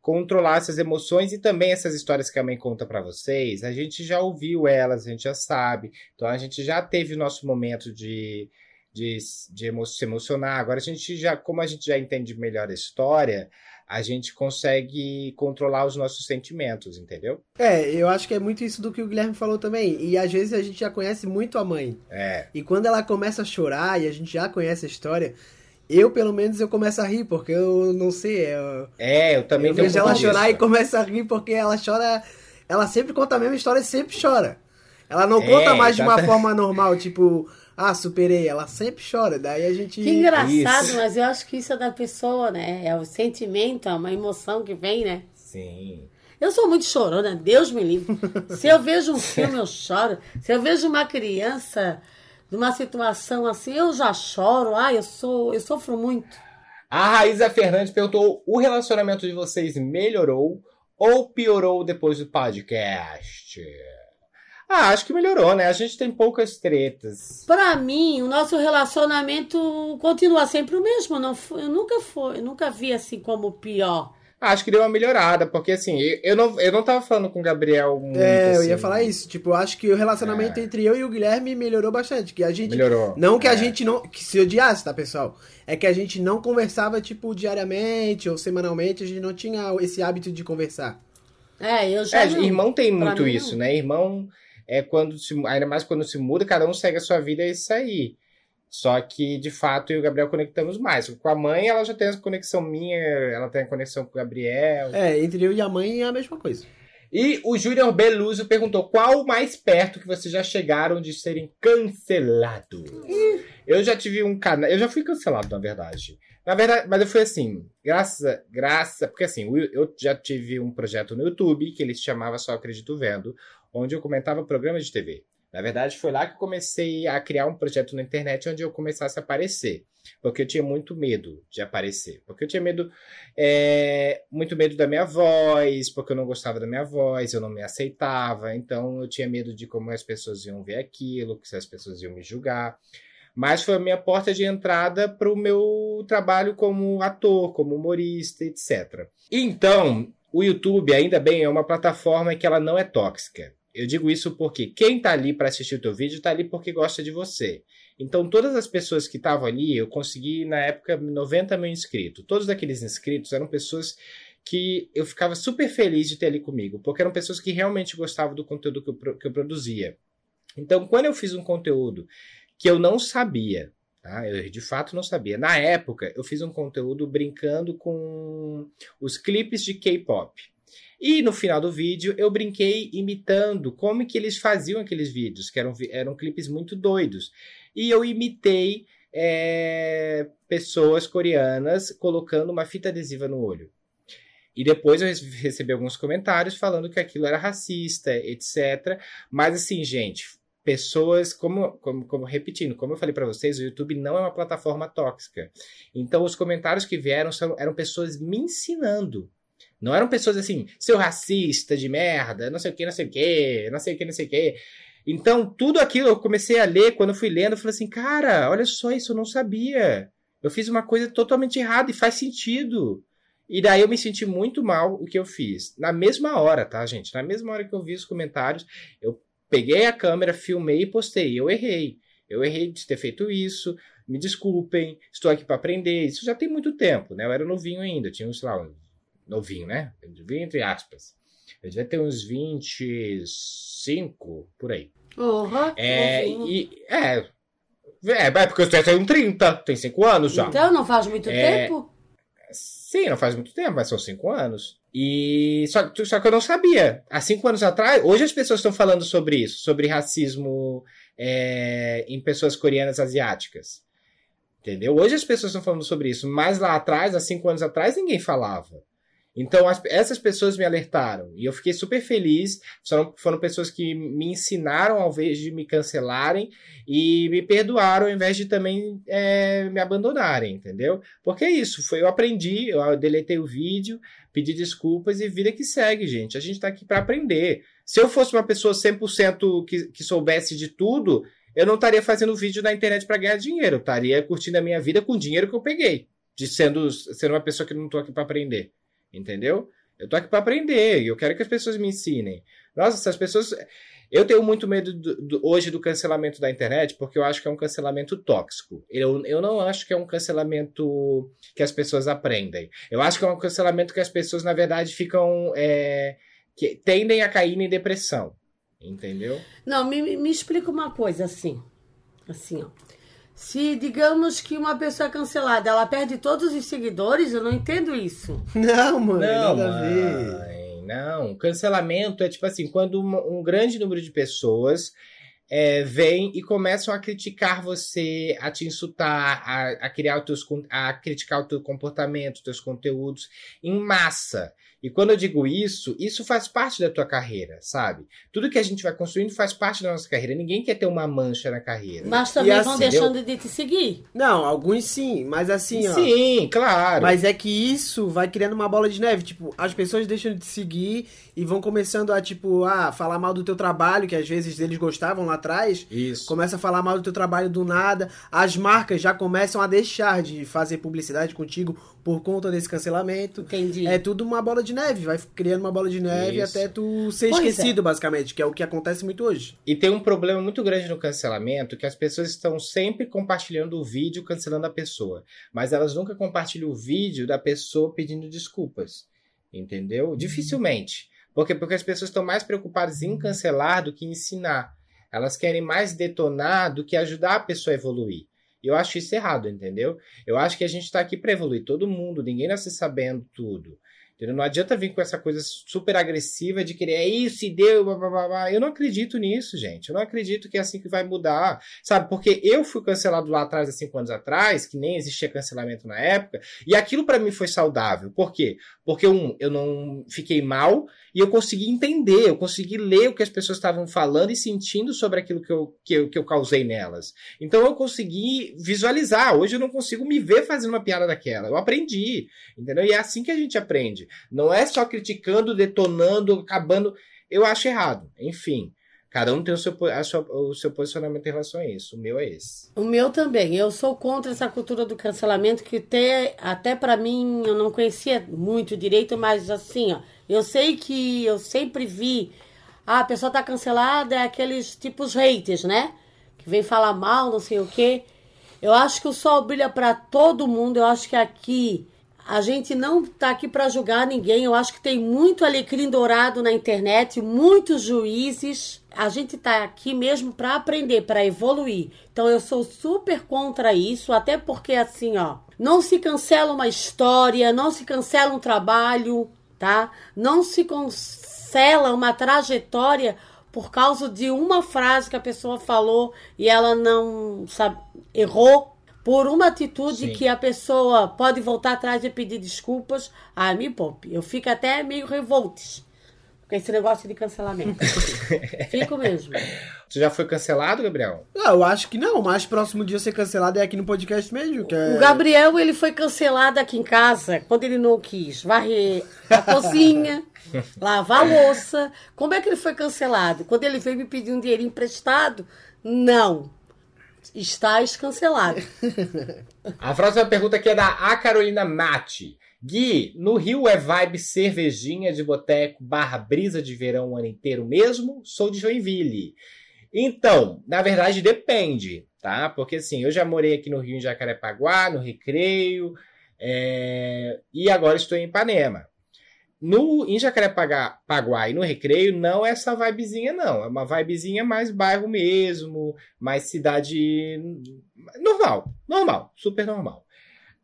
controlar essas emoções e também essas histórias que a mãe conta para vocês. A gente já ouviu elas, a gente já sabe. Então a gente já teve o nosso momento de de, de emo se emocionar. Agora a gente já, como a gente já entende melhor a história, a gente consegue controlar os nossos sentimentos, entendeu? É, eu acho que é muito isso do que o Guilherme falou também. E às vezes a gente já conhece muito a mãe. É. E quando ela começa a chorar e a gente já conhece a história, eu pelo menos eu começo a rir, porque eu não sei. Eu, é, eu também eu tenho vejo ela disso. chorar e começo a rir porque ela chora. Ela sempre conta a mesma história e sempre chora. Ela não É, conta mais de uma exatamente. forma normal, tipo, ah, superei. Ela sempre chora. Daí a gente. Que engraçado, Isso. mas eu acho que isso é da pessoa, né? É o sentimento, é uma emoção que vem, né? Sim. Eu sou muito chorona, Deus me livre. Se eu vejo um filme, eu choro. Se eu vejo uma criança numa situação assim, eu já choro. Ai, eu sou, eu sofro muito. A Raíza Fernandes perguntou: o relacionamento de vocês melhorou ou piorou depois do podcast? Ah, acho que melhorou, né? A gente tem poucas tretas. Pra mim, o nosso relacionamento continua sempre o mesmo. Não foi, eu nunca foi, eu nunca vi assim como pior. Acho que deu uma melhorada, porque assim, eu, não, eu não tava falando com o Gabriel muito. É, eu ia assim. falar isso. Tipo, eu acho que o relacionamento entre eu e o Guilherme melhorou bastante. Que a gente. Melhorou. Não que a É. gente não. Que se odiasse, tá, pessoal? É que a gente não conversava, tipo, diariamente ou semanalmente. A gente não tinha esse hábito de conversar. É, eu já É, não. irmão tem Pra muito mim, isso, não. né? Irmão é quando se, ainda mais quando se muda, cada um segue a sua vida e isso aí. Só que, de fato, eu e o Gabriel conectamos mais. Com a mãe, ela já tem essa conexão minha, ela tem a conexão com o Gabriel. É, entre eu e a mãe é a mesma coisa. E o Júnior Beluso perguntou qual o mais perto que vocês já chegaram de serem cancelados. Eu já tive um canal. Eu já fui cancelado, na verdade. Na verdade, mas eu fui assim, graça, graça, porque assim, eu já tive um projeto no YouTube que ele se chamava Só Acredito Vendo, onde eu comentava programas de TV. Na verdade, foi lá que comecei a criar um projeto na internet onde eu começasse a aparecer. Porque eu tinha muito medo de aparecer. Porque eu tinha medo, é, muito medo da minha voz, porque eu não gostava da minha voz, eu não me aceitava. Então eu tinha medo de como as pessoas iam ver aquilo, se as pessoas iam me julgar. Mas foi a minha porta de entrada para o meu trabalho como ator, como humorista, etc. Então, o YouTube, ainda bem, é uma plataforma que ela não é tóxica. Eu digo isso porque quem tá ali para assistir o teu vídeo tá ali porque gosta de você. Então, todas as pessoas que estavam ali, eu consegui, na época, 90 mil inscritos. Todos aqueles inscritos eram pessoas que eu ficava super feliz de ter ali comigo, porque eram pessoas que realmente gostavam do conteúdo que eu, que eu produzia. Então, quando eu fiz um conteúdo que eu não sabia, tá? eu de fato não sabia. Na época, eu fiz um conteúdo brincando com os clipes de K-pop. E no final do vídeo, eu brinquei imitando como que eles faziam aqueles vídeos, que eram, eram clipes muito doidos. E eu imitei é, pessoas coreanas colocando uma fita adesiva no olho. E depois eu rece- recebi alguns comentários falando que aquilo era racista, etc. Mas assim, gente, pessoas, como, como, como repetindo, como eu falei para vocês, o YouTube não é uma plataforma tóxica. Então os comentários que vieram são, eram pessoas me ensinando. Não eram pessoas assim, seu racista de merda, não sei o que, não sei o que, não sei o que, não sei o que. Então, tudo aquilo eu comecei a ler, quando eu fui lendo, eu falei assim, cara, olha só isso, eu não sabia. Eu fiz uma coisa totalmente errada e faz sentido. E daí eu me senti muito mal o que eu fiz. Na mesma hora, tá, gente? Na mesma hora que eu vi os comentários, eu peguei a câmera, filmei e postei. Eu errei. Eu errei de ter feito isso. Me desculpem. Estou aqui para aprender. Isso já tem muito tempo, né? Eu era novinho ainda. Tinha, sei lá, novinho, né? Novinho entre aspas. Eu devia ter uns 25 por aí. Porra, É, novinho. e, é, é, é porque eu tenho 30, tem 5 anos já. Então não faz muito É. tempo? Sim, não faz muito tempo, mas são 5 anos. E só, só que eu não sabia. Há 5 anos atrás, hoje as pessoas estão falando sobre isso, sobre racismo é, em pessoas coreanas asiáticas. Entendeu? Hoje as pessoas estão falando sobre isso, mas lá atrás, há 5 anos atrás, ninguém falava. Então, as- essas pessoas me alertaram. E eu fiquei super feliz. Foram, foram pessoas que me ensinaram ao invés de me cancelarem e me perdoaram ao invés de também é, me abandonarem, entendeu? Porque é isso. Foi, eu aprendi, eu deletei o vídeo, pedi desculpas e vida que segue, gente. A gente tá aqui para aprender. Se eu fosse uma pessoa 100% que, que soubesse de tudo, eu não estaria fazendo vídeo na internet para ganhar dinheiro. Eu estaria curtindo a minha vida com o dinheiro que eu peguei. De sendo, sendo uma pessoa que não tô aqui para aprender. Entendeu? Eu tô aqui para aprender e eu quero que as pessoas me ensinem. Nossa, essas pessoas. Eu tenho muito medo do- do- hoje do cancelamento da internet, porque eu acho que é um cancelamento tóxico. Eu, eu não acho que é um cancelamento que as pessoas aprendem. Eu acho que é um cancelamento que as pessoas, na verdade, ficam. é, que tendem a cair em depressão. Entendeu? Não, me- me explica uma coisa assim. Assim, ó. Se, digamos que uma pessoa é cancelada, ela perde todos os seguidores, eu não entendo isso. Não, mano, Não, nada a ver. mãe, não. Cancelamento é tipo assim, quando uma- um grande número de pessoas é, vem e começam a criticar você, a te insultar, a, a criar os teus, a criticar o teu comportamento, os teus conteúdos em massa. E quando eu digo isso, isso faz parte da tua carreira, sabe? Tudo que a gente vai construindo faz parte da nossa carreira. Ninguém quer ter uma mancha na carreira. Mas também E vão assim, deixando de te seguir. Não, alguns sim, mas assim, ó. Sim, claro. Mas é que isso vai criando uma bola de neve. Tipo, as pessoas deixam de te seguir e vão começando a, tipo, ah, falar mal do teu trabalho, que às vezes eles gostavam lá atrás. Isso. Começa a falar mal do teu trabalho do nada. As marcas já começam a deixar de fazer publicidade contigo por conta desse cancelamento. Entendi. É tudo uma bola de neve, vai criando uma bola de neve Isso. até tu ser Pois esquecido, basicamente, que é o que acontece muito hoje. E tem um problema muito grande no cancelamento, que as pessoas estão sempre compartilhando o vídeo cancelando a pessoa, mas elas nunca compartilham o vídeo da pessoa pedindo desculpas. Entendeu? Dificilmente. Porque porque as pessoas estão mais preocupadas em cancelar do que ensinar. Elas querem mais detonar do que ajudar a pessoa a evoluir. Eu acho isso errado, entendeu? Eu acho que a gente está aqui para evoluir todo mundo, ninguém nasce sabendo tudo. Entendeu? Não adianta vir com essa coisa super agressiva de querer, é isso e deu, blá, blá, blá. Eu não acredito nisso, gente. Eu não acredito que é assim que vai mudar. Sabe? Porque eu fui cancelado lá atrás, há cinco anos atrás, que nem existia cancelamento na época, e aquilo para mim foi saudável. Por quê? Porque, um, eu não fiquei mal e eu consegui entender, eu consegui ler o que as pessoas estavam falando e sentindo sobre aquilo que eu, que eu, que eu causei nelas. Então eu consegui visualizar. Hoje eu não consigo me ver fazendo uma piada daquela. Eu aprendi. Entendeu? E é assim que a gente aprende. Não é só criticando, detonando, acabando. Eu acho errado. Enfim. Cada um tem o seu, sua- o seu posicionamento em relação a isso. O meu é esse. O meu também. Eu sou contra essa cultura do cancelamento, que até, até para mim eu não conhecia muito direito, mas assim, ó, eu sei que eu sempre vi. Ah, a pessoa tá cancelada, é aqueles tipos haters, né? Que vem falar mal, não sei o quê. Eu acho que o sol brilha para todo mundo. Eu acho que aqui a gente não tá aqui para julgar ninguém. Eu acho que tem muito alecrim dourado na internet, muitos juízes. A gente tá aqui mesmo para aprender, para evoluir. Então eu sou super contra isso, até porque assim, ó, não se cancela uma história, não se cancela um trabalho, tá? Não se cancela uma trajetória por causa de uma frase que a pessoa falou e ela não sabe, errou por uma atitude Sim. que a pessoa pode voltar atrás e pedir desculpas. Ah, me poupe. Eu fico até meio revoltes com esse negócio de cancelamento. fico mesmo. Você já foi cancelado, Gabriel? Ah, eu acho que não. O mais próximo de eu ser cancelado é aqui no podcast mesmo. Que é... O Gabriel, ele foi cancelado aqui em casa quando ele não quis varrer a cozinha, lavar a louça. Como é que ele foi cancelado? Quando ele veio me pedir um dinheiro emprestado? Não. Estás cancelado. A próxima pergunta aqui é da A Carolina Mate. Gui, no Rio é vibe cervejinha de boteco barra brisa de verão o ano inteiro mesmo? Sou de Joinville. Então, na verdade depende, tá? Porque assim, eu já morei aqui no Rio em Jacarepaguá, no Recreio, é, e agora estou em Ipanema. No, em Jacarepaguá e no Recreio não é essa vibezinha, não. É uma vibezinha mais bairro mesmo, mais cidade normal, normal, super normal.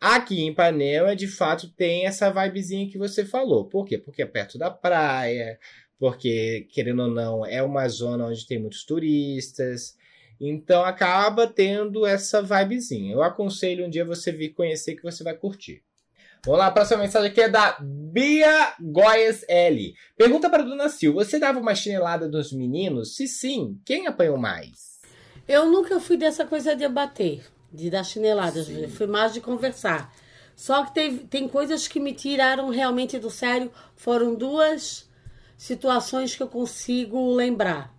Aqui em Ipanema, de fato, tem essa vibezinha que você falou. Por quê? Porque é perto da praia, porque, querendo ou não, é uma zona onde tem muitos turistas. Então acaba tendo essa vibezinha. Eu aconselho um dia você vir conhecer que você vai curtir. Vamos lá, a próxima mensagem aqui é da Bia Goias L. Pergunta para a Dona Sil: Você dava uma chinelada nos meninos? Se sim, quem apanhou mais? Eu nunca fui dessa coisa de bater, de dar chineladas. Sim. Fui mais de conversar. Só que teve, tem coisas que me tiraram realmente do sério. Foram duas situações que eu consigo lembrar.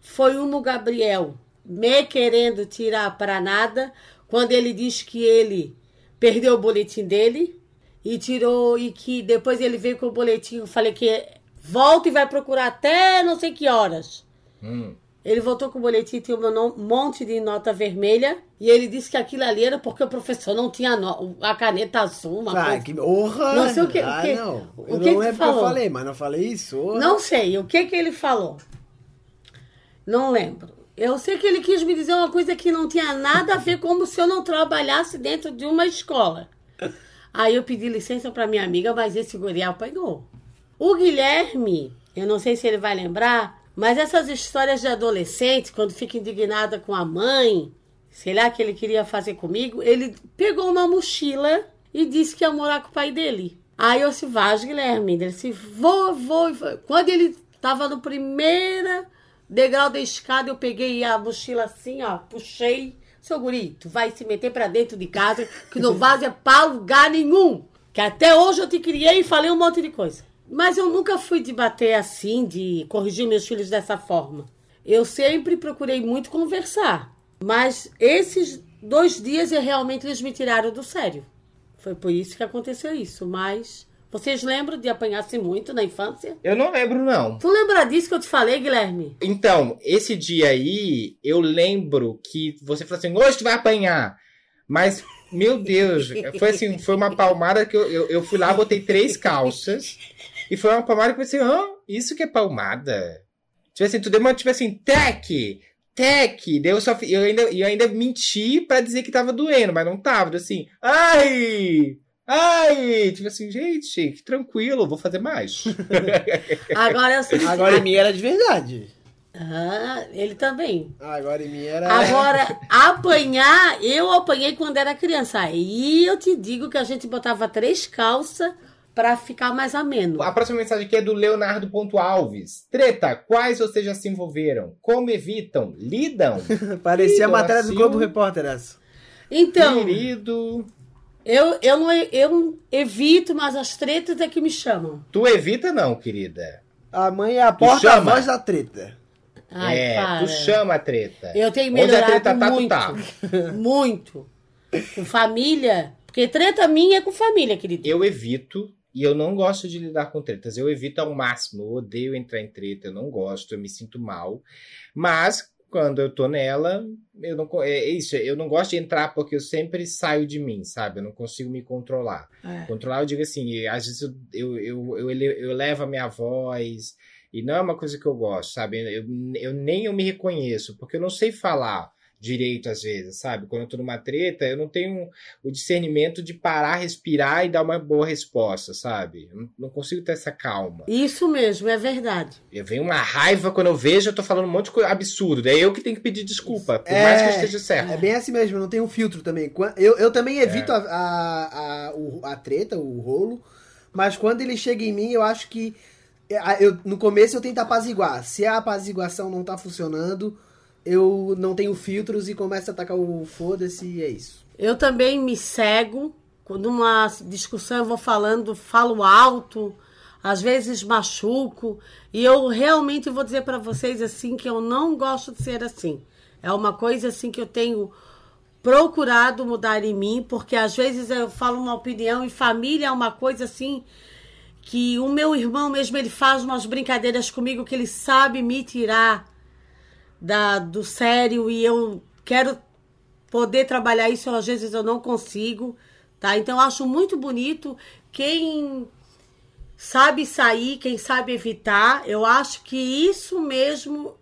Foi uma o Gabriel me querendo tirar para nada, quando ele diz que ele perdeu o boletim dele e tirou e que depois ele veio com o boletim. Eu falei que volta e vai procurar até não sei que horas. Hum. Ele voltou com o boletim, tinha um monte de nota vermelha. E ele disse que aquilo ali era porque o professor não tinha no- a caneta azul, uma Ah, coisa. que honra! Não sei o que- o Ah, que- não. o que não que é porque eu falei, mas não falei isso. honra. Não sei, o que que ele falou? Não lembro. Eu sei que ele quis me dizer uma coisa que não tinha nada a ver como se eu não trabalhasse dentro de uma escola. Aí eu pedi licença para minha amiga, mas esse guri apanhou. O Guilherme, eu não sei se ele vai lembrar, mas essas histórias de adolescente, quando fica indignada com a mãe, sei lá que ele queria fazer comigo, ele pegou uma mochila e disse que ia morar com o pai dele. Aí eu disse, vai, Guilherme. Ele disse, vou, vou. vou. Quando ele tava no primeiro degrau da escada, eu peguei a mochila assim, ó, puxei. Seu guri, tu vai se meter pra dentro de casa, que não vaza pra lugar nenhum. Que até hoje eu te criei e falei um monte de coisa. Mas eu nunca fui de bater assim, de corrigir meus filhos dessa forma. Eu sempre procurei muito conversar. Mas esses dois dias eu realmente eles me tiraram do sério. Foi por isso que aconteceu isso. Mas vocês lembram de apanhar-se muito na infância? Eu não lembro, não. Tu lembra disso que eu te falei, Guilherme? Então, esse dia aí, eu lembro que você falou assim: hoje tu vai apanhar. Mas, meu Deus, foi assim, foi uma palmada que eu, eu, eu fui lá, botei três calças. E foi uma palmada que eu pensei, hã? Isso que é palmada? Tipo assim, tu deu uma, tipo assim, tec, tec. Daí eu só eu ainda, eu ainda menti pra dizer que tava doendo, mas não tava. Assim, ai! Ai! Tipo assim, gente, que tranquilo, vou fazer mais. Agora eu sei. Agora em mim era de verdade. Ah, ele também. Agora em mim era. Agora, apanhar, eu apanhei quando era criança. Aí eu te digo que a gente botava três calças pra ficar mais ameno. A próxima mensagem aqui é do Leonardo Ponto Alves. Treta, quais vocês já se envolveram? Como evitam? Lidam? Parecia a matéria do Brasil. Globo Repórter essa. Então, Querido. eu, eu, não, eu evito, mas as tretas é que me chamam. Tu evita não, querida. A mãe é a porta-voz chama. da treta. Ai, é, para. tu chama a treta. Eu tenho Onde a melhorado treta tá, tu muito. tá. Muito. Com família. Porque treta minha é com família, querido. Eu evito e eu não gosto de lidar com tretas. Eu evito ao máximo. Eu odeio entrar em treta, eu não gosto, eu me sinto mal. Mas quando eu tô nela, eu não co- é isso, eu não gosto de entrar porque eu sempre saio de mim, sabe? Eu não consigo me controlar. É. Controlar, eu digo assim, às vezes eu, eu, eu, eu, eu levo a minha voz, e não é uma coisa que eu gosto, sabe? Eu, eu nem eu me reconheço, porque eu não sei falar direito às vezes, sabe? Quando eu tô numa treta, eu não tenho o discernimento de parar, respirar e dar uma boa resposta, sabe? Eu não, consigo ter essa calma. Isso mesmo, é verdade. Eu venho uma raiva quando eu vejo, eu tô falando um monte de coisa absurdo. Daí eu que tenho que pedir desculpa, por É. mais que eu esteja certo. É bem assim mesmo, não tem um filtro também. Eu, eu também evito a, a, a, o- a treta, o rolo, mas quando ele chega em mim, eu acho que. é, Eu, no começo eu tento apaziguar. Se a apaziguação não tá funcionando, eu não tenho filtros e começo a atacar o foda-se e é isso. Eu também me cego. Quando uma discussão eu vou falando, falo alto, às vezes machuco. E eu realmente vou dizer para vocês assim que eu não gosto de ser assim. É uma coisa assim que eu tenho procurado mudar em mim, porque às vezes eu falo uma opinião e família é uma coisa assim que o meu irmão mesmo ele faz umas brincadeiras comigo que ele sabe me tirar da, do sério e eu quero poder trabalhar isso, às vezes eu não consigo, tá? Então eu acho muito bonito quem sabe sair, quem sabe evitar. Eu acho que isso mesmo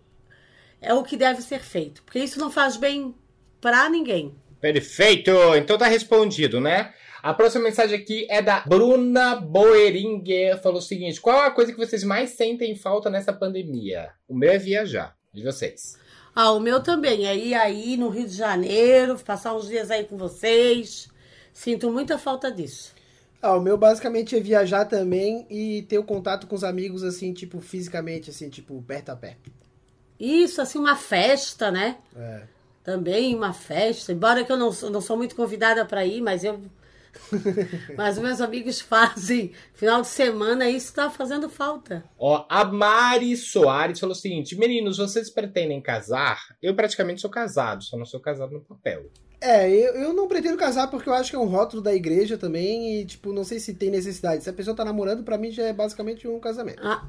é o que deve ser feito, porque isso não faz bem pra ninguém. Perfeito! Então tá respondido, né? A próxima mensagem aqui é da Bruna Boeringer. Falou o seguinte: qual a coisa que vocês mais sentem falta nessa pandemia? O meu é viajar. De vocês. Ah, o meu também. É ir aí no Rio de Janeiro, passar uns dias aí com vocês. Sinto muita falta disso. Ah, o meu basicamente é viajar também e ter o contato com os amigos, assim, tipo, fisicamente, assim, tipo, perto a perto. Isso, assim, uma festa, né? É. Também uma festa. Embora que eu não, sou- não sou muito convidada para ir, mas eu. mas meus amigos fazem. Final de semana, isso tá fazendo falta. Ó, a Mari Soares falou o seguinte: Meninos, vocês pretendem casar? Eu praticamente sou casado, só não sou casado no papel. É, eu, eu não pretendo casar porque eu acho que é um rótulo da igreja também e, tipo, não sei se tem necessidade. Se a pessoa tá namorando, pra mim já é basicamente um casamento. Ah,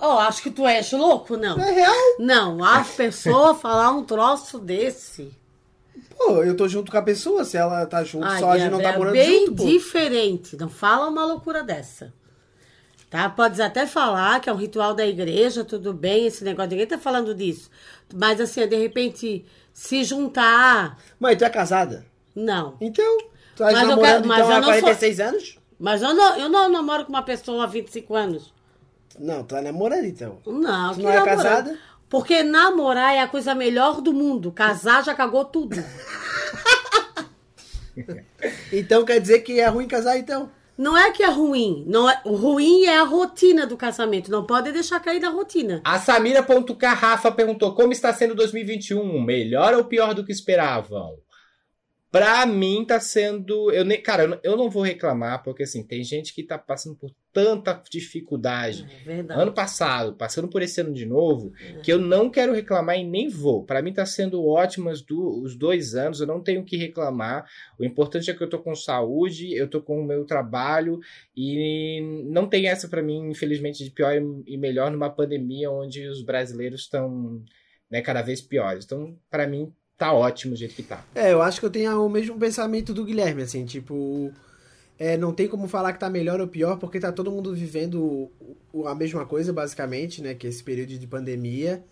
ó, acho que tu és louco, não. É real? Não, a pessoa falar um troço desse. Pô, eu tô junto com a pessoa, se ela tá junto, Ai, só a gente não tá é morando bem junto, pô. diferente. Não fala uma loucura dessa. Tá? Podes até falar que é um ritual da igreja, tudo bem, esse negócio. Ninguém tá falando disso. Mas assim, de repente, se juntar. Mãe, tu é casada? Não. Então, tu tá Mas eu namorando quero- mas então eu há não sou- 46 anos? Mas eu não, eu não namoro com uma pessoa há 25 anos. Não, tu tá namorando então. Não, Tu não é namorar? casada? Porque namorar é a coisa melhor do mundo. Casar já cagou tudo. Então quer dizer que é ruim casar então? Não é que é ruim. Não é, o ruim é a rotina do casamento. Não pode deixar cair na rotina. A Samira.k Rafa perguntou: Como está sendo 2021? Melhor ou pior do que esperavam? Pra mim tá sendo. Eu nem, cara, eu não- eu não vou reclamar, porque assim, tem gente que tá passando por tanta dificuldade. É. Ano passado, passando por esse ano de novo, que eu não quero reclamar e nem vou. Pra mim tá sendo ótimo as do- os dois anos, eu não tenho o que reclamar. O importante é que eu tô com saúde, eu tô com o meu trabalho e não tem essa pra mim, infelizmente, de pior e melhor numa pandemia onde os brasileiros estão né, cada vez piores. Então, pra mim, tá ótimo o jeito que tá. É, eu acho que eu tenho o mesmo pensamento do Guilherme, assim, tipo. É, não tem como falar que tá melhor ou pior, porque tá todo mundo vivendo a mesma coisa, basicamente, né? Que é esse período de pandemia.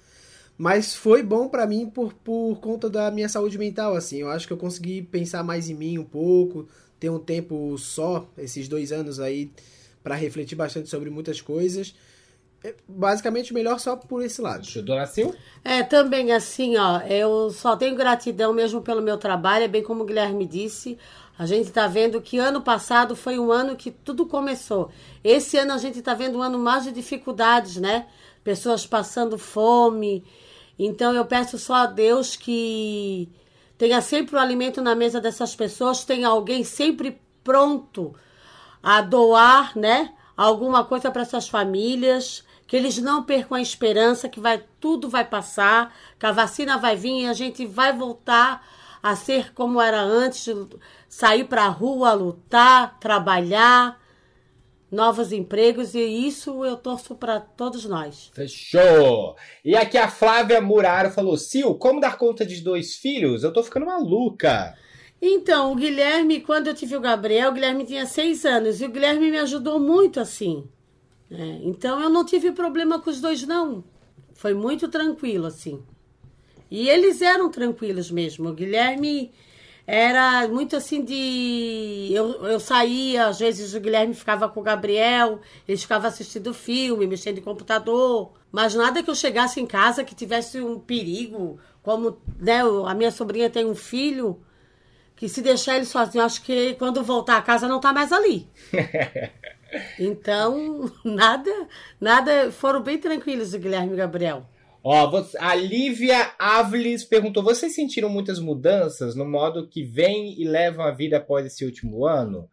Mas foi bom pra mim por, por conta da minha saúde mental, assim. Eu acho que eu consegui pensar mais em mim um pouco, ter um tempo só, esses dois anos aí, pra refletir bastante sobre muitas coisas. É, basicamente, melhor só por esse lado. Dona Sil? É, também assim, ó, eu só tenho gratidão mesmo pelo meu trabalho, é bem como o Guilherme disse. A gente tá vendo que ano passado foi um ano que tudo começou. Esse ano a gente tá vendo um ano mais de dificuldades, né? Pessoas passando fome. Então eu peço só a Deus que tenha sempre o alimento na mesa dessas pessoas, tenha alguém sempre pronto a doar, né, alguma coisa para essas famílias, que eles não percam a esperança que vai tudo vai passar, que a vacina vai vir e a gente vai voltar a ser como era antes, sair para a rua, lutar, trabalhar, novos empregos e isso eu torço para todos nós. Fechou! E aqui a Flávia Muraro falou: Sil, como dar conta de dois filhos? Eu tô ficando maluca. Então, o Guilherme, quando eu tive o Gabriel, o Guilherme tinha seis anos e o Guilherme me ajudou muito assim. né? então, eu não tive problema com os dois, não. Foi muito tranquilo, assim. E eles eram tranquilos mesmo. O Guilherme era muito assim de. Eu, eu saía, às vezes o Guilherme ficava com o Gabriel, eles ficavam assistindo filme, mexendo em computador. Mas nada que eu chegasse em casa que tivesse um perigo. Como né, a minha sobrinha tem um filho, que se deixar ele sozinho, acho que quando voltar a casa não tá mais ali. Então, nada, nada, foram bem tranquilos o Guilherme e o Gabriel. Ó, a Lívia Avlis perguntou: vocês sentiram muitas mudanças no modo que vem e levam a vida após esse último ano?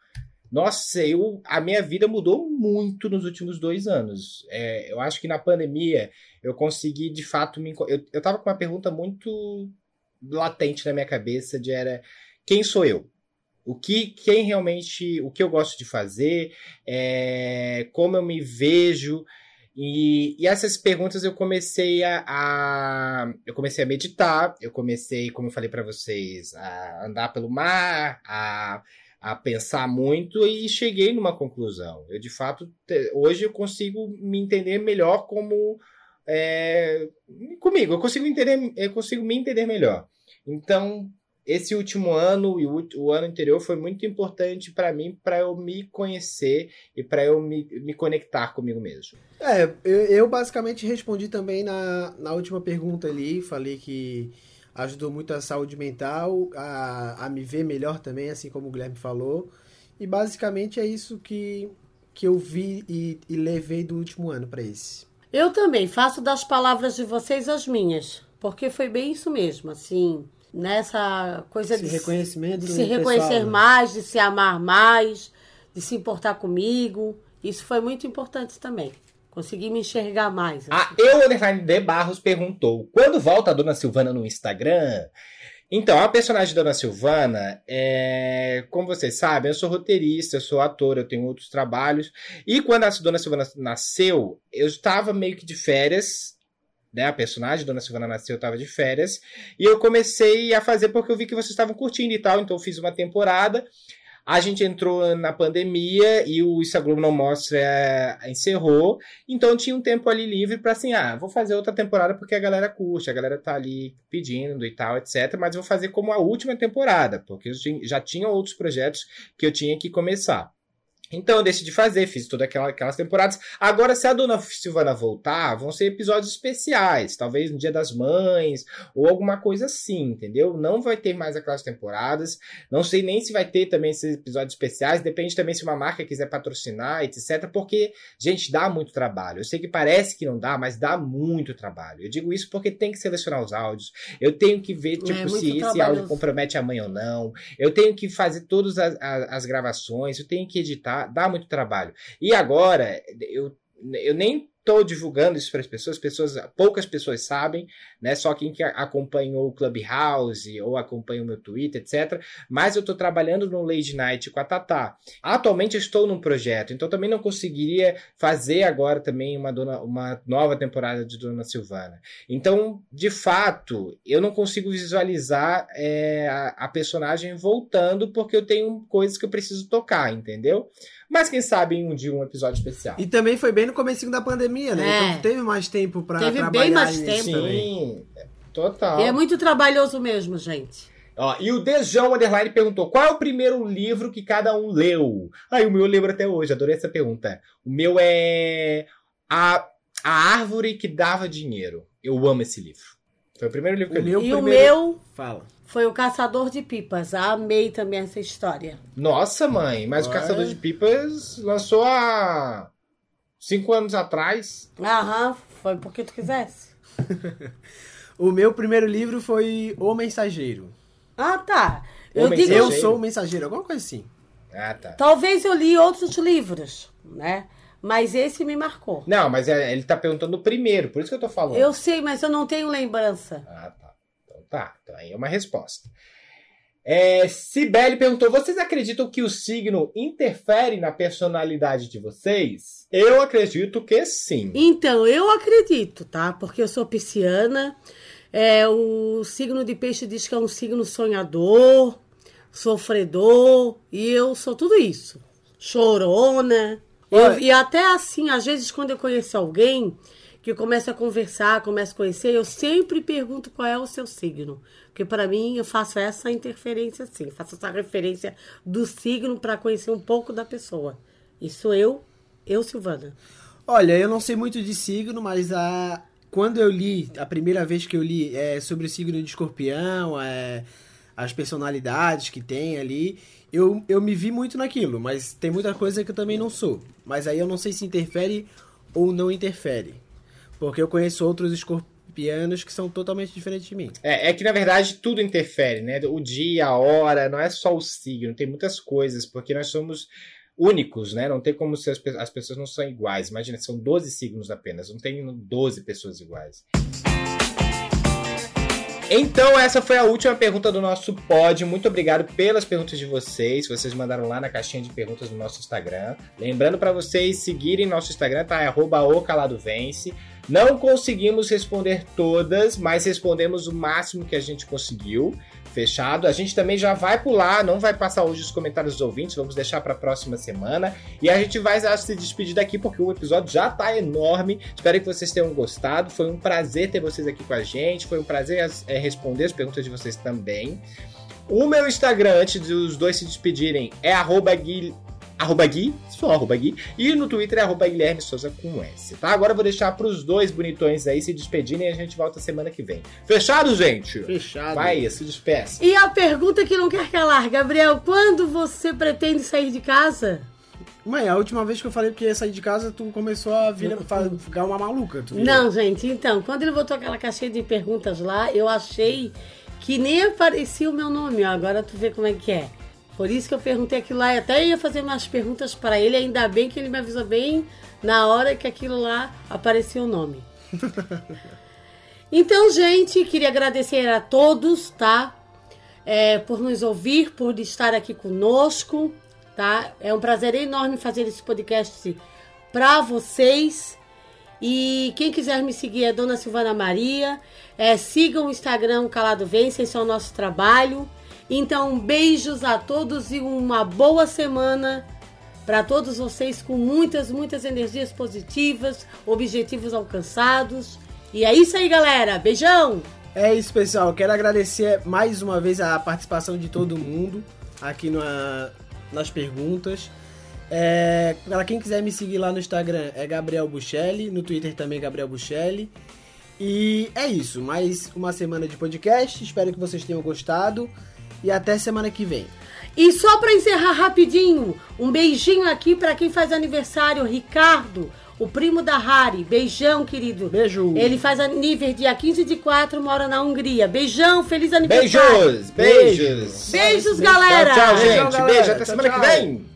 Nossa, eu, a minha vida mudou muito nos últimos dois anos. É, eu acho que na pandemia eu consegui de fato me. Eu, eu tava com uma pergunta muito latente na minha cabeça de era quem sou eu? O que, quem realmente, o que eu gosto de fazer, é, como eu me vejo, e, e essas perguntas eu comecei a, a- eu comecei a meditar, eu comecei, como eu falei para vocês, a andar pelo mar, a, a pensar muito e cheguei numa conclusão. Eu de fato hoje eu consigo me entender melhor como é, comigo, eu consigo entender, eu consigo me entender melhor. Então esse último ano e o, o ano anterior foi muito importante para mim para eu me conhecer e para eu me, me conectar comigo mesmo. É, eu, eu basicamente respondi também na, na última pergunta ali, falei que ajudou muito a saúde mental, a, a me ver melhor também, assim como o Guilherme falou. E basicamente é isso que, que eu vi e, e levei do último ano pra esse. Eu também faço das palavras de vocês as minhas, porque foi bem isso mesmo, assim, nessa coisa Esse de reconhecimento de se reconhecer pessoal, né? mais, de se amar mais, de se importar comigo. Isso foi muito importante também. Consegui me enxergar mais. A assim. Eu Underline de Barros perguntou: quando volta a Dona Silvana no Instagram? Então, a personagem Dona Silvana, é... como vocês sabem, eu sou roteirista, eu sou ator, eu tenho outros trabalhos. E quando a Dona Silvana nasceu, eu estava meio que de férias, né? A personagem Dona Silvana nasceu, eu estava de férias. E eu comecei a fazer porque eu vi que vocês estavam curtindo e tal, então eu fiz uma temporada. A gente entrou na pandemia e o Isso a Globo Não Mostra é, encerrou. Então tinha um tempo ali livre pra assim, ah, vou fazer outra temporada porque a galera curte, a galera tá ali pedindo e tal, etc. Mas vou fazer como a última temporada, porque já tinha outros projetos que eu tinha que começar. Então eu decidi fazer, fiz todas aquela, aquelas temporadas. Agora, se a Dona Silvana voltar, vão ser episódios especiais, talvez no Dia das Mães, ou alguma coisa assim, entendeu? Não vai ter mais aquelas temporadas. Não sei nem se vai ter também esses episódios especiais. Depende também se uma marca quiser patrocinar, etc. Porque, gente, dá muito trabalho. Eu sei que parece que não dá, mas dá muito trabalho. Eu digo isso porque tem que selecionar os áudios. Eu tenho que ver, tipo, É se esse áudio compromete a mãe ou não. Eu tenho que fazer todas as, as- as gravações. Eu tenho que editar. Dá muito trabalho. E agora, eu, eu nem tô divulgando isso para as pessoas, pessoas, poucas pessoas sabem, né? Só quem que acompanhou o Clubhouse ou acompanha o meu Twitter, etc. Mas eu tô trabalhando no Lady Night com a Tatá. Atualmente estou num projeto, então também não conseguiria fazer agora também uma, dona, uma nova temporada de Dona Silvana. Então, de fato, eu não consigo visualizar é, a, a personagem voltando porque eu tenho coisas que eu preciso tocar, entendeu? Mas quem sabe em um dia um episódio especial. E também foi bem no comecinho da pandemia, né? É. Então teve mais tempo pra Teve bem trabalhar mais nisso tempo. Sim, total. E é muito trabalhoso mesmo, gente. Ó, e o Dejão Underline perguntou: qual é o primeiro livro que cada um leu? Ai, o meu eu lembro até hoje, adorei essa pergunta. O meu é A, a Árvore que Dava Dinheiro. Eu amo esse livro. Foi o primeiro livro que eu O li. meu e o primeiro- meu Fala. Foi o Caçador de Pipas. Amei também essa história. Nossa, mãe, mas o Ué? Caçador de Pipas lançou há cinco anos atrás. Aham, foi porque tu quisesse. O meu primeiro livro foi O Mensageiro. Ah, tá. O Eu digo, Mensageiro. Eu sou o mensageiro, alguma coisa assim. Ah, tá. talvez eu li outros livros, né? Mas esse me marcou. Não, mas é- ele tá perguntando o primeiro, por isso que eu tô falando. Eu sei, mas eu não tenho lembrança. Ah, tá. Tá. Então aí é uma resposta. É, Cibele perguntou: vocês acreditam que o signo interfere na personalidade de vocês? Eu acredito que sim. Então, eu acredito, tá? Porque eu sou pisciana. É, o signo de peixe diz que é um signo sonhador, sofredor, e eu sou tudo isso. Chorona. Eu- e até assim, às vezes, quando eu conheço alguém que começa a conversar, começa a conhecer, eu sempre pergunto qual é o seu signo. Porque para mim eu faço essa interferência assim, faço essa referência do signo para conhecer um pouco da pessoa. Isso eu, eu, Silvana. Olha, eu não sei muito de signo, mas a... quando eu li, a primeira vez que eu li é sobre o signo de escorpião, é, as personalidades que tem ali, eu, eu me vi muito naquilo, mas tem muita coisa que eu também não sou. Mas aí eu não sei se interfere ou não interfere. Porque eu conheço outros escorpianos que são totalmente diferentes de mim. É, é que na verdade tudo interfere, né? O dia, a hora, não é só o signo, tem muitas coisas, porque nós somos únicos, né? Não tem como ser as, as pessoas não são iguais. Imagina, são 12 signos apenas, não tem 12 pessoas iguais. Então, essa foi a última pergunta do nosso pod. Muito obrigado pelas perguntas de vocês. Vocês mandaram lá na caixinha de perguntas do nosso Instagram. Lembrando para vocês seguirem nosso Instagram, tá? É arroba o calado vence. Não conseguimos responder todas, mas respondemos o máximo que a gente conseguiu. Fechado. A gente também já vai pular, não vai passar hoje os comentários dos ouvintes, vamos deixar para a próxima semana. E a gente vai se despedir daqui porque o episódio já tá enorme. Espero que vocês tenham gostado. Foi um prazer ter vocês aqui com a gente. Foi um prazer é, responder as perguntas de vocês também. O meu Instagram, antes dos dois se despedirem, é arroba, arroba Gui, só arroba Gui, e no Twitter é arroba Guilherme Souza com S, tá? Agora eu vou deixar pros dois bonitões aí se despedirem e a gente volta semana que vem. Fechado, gente? Fechado. Vai, se despeça. E a pergunta que não quer calar, Gabriel, quando você pretende sair de casa? Mãe, a última vez que eu falei que ia sair de casa, tu começou a vir, ficar uma maluca. Não, gente, então, quando ele botou aquela caixinha de perguntas lá, eu achei que nem aparecia o meu nome, ó. Agora tu vê como é que é. Por isso que eu perguntei aquilo lá, e até ia fazer umas perguntas para ele, ainda bem que ele me avisou bem na hora que aquilo lá aparecia o nome. Então, gente, queria agradecer a todos, tá? É, por nos ouvir, por estar aqui conosco, tá? É um prazer enorme fazer esse podcast para vocês. E quem quiser me seguir é Dona Silvana Maria. É, sigam o Instagram Calado Vence, esse é o nosso trabalho. Então, beijos a todos e uma boa semana para todos vocês com muitas, muitas energias positivas, objetivos alcançados. E é isso aí, galera. Beijão! É isso, pessoal. Quero agradecer mais uma vez a participação de todo mundo aqui na- nas perguntas. É, para quem quiser me seguir lá no Instagram é Gabriel Buchelli, no Twitter também Gabriel Buchelli. E é isso, mais uma semana de podcast. Espero que vocês tenham gostado e até semana que vem. E só para encerrar rapidinho, um beijinho aqui para quem faz aniversário, Ricardo, o primo da Hari. Beijão, querido. Beijo. Ele faz aniversário dia 15 de 4, mora na Hungria. Beijão, feliz aniversário. Beijos! Beijos! Beijos, galera. Tchau, tchau, Beijão, gente. galera. Beijo, até Tchau, semana que tchau. vem.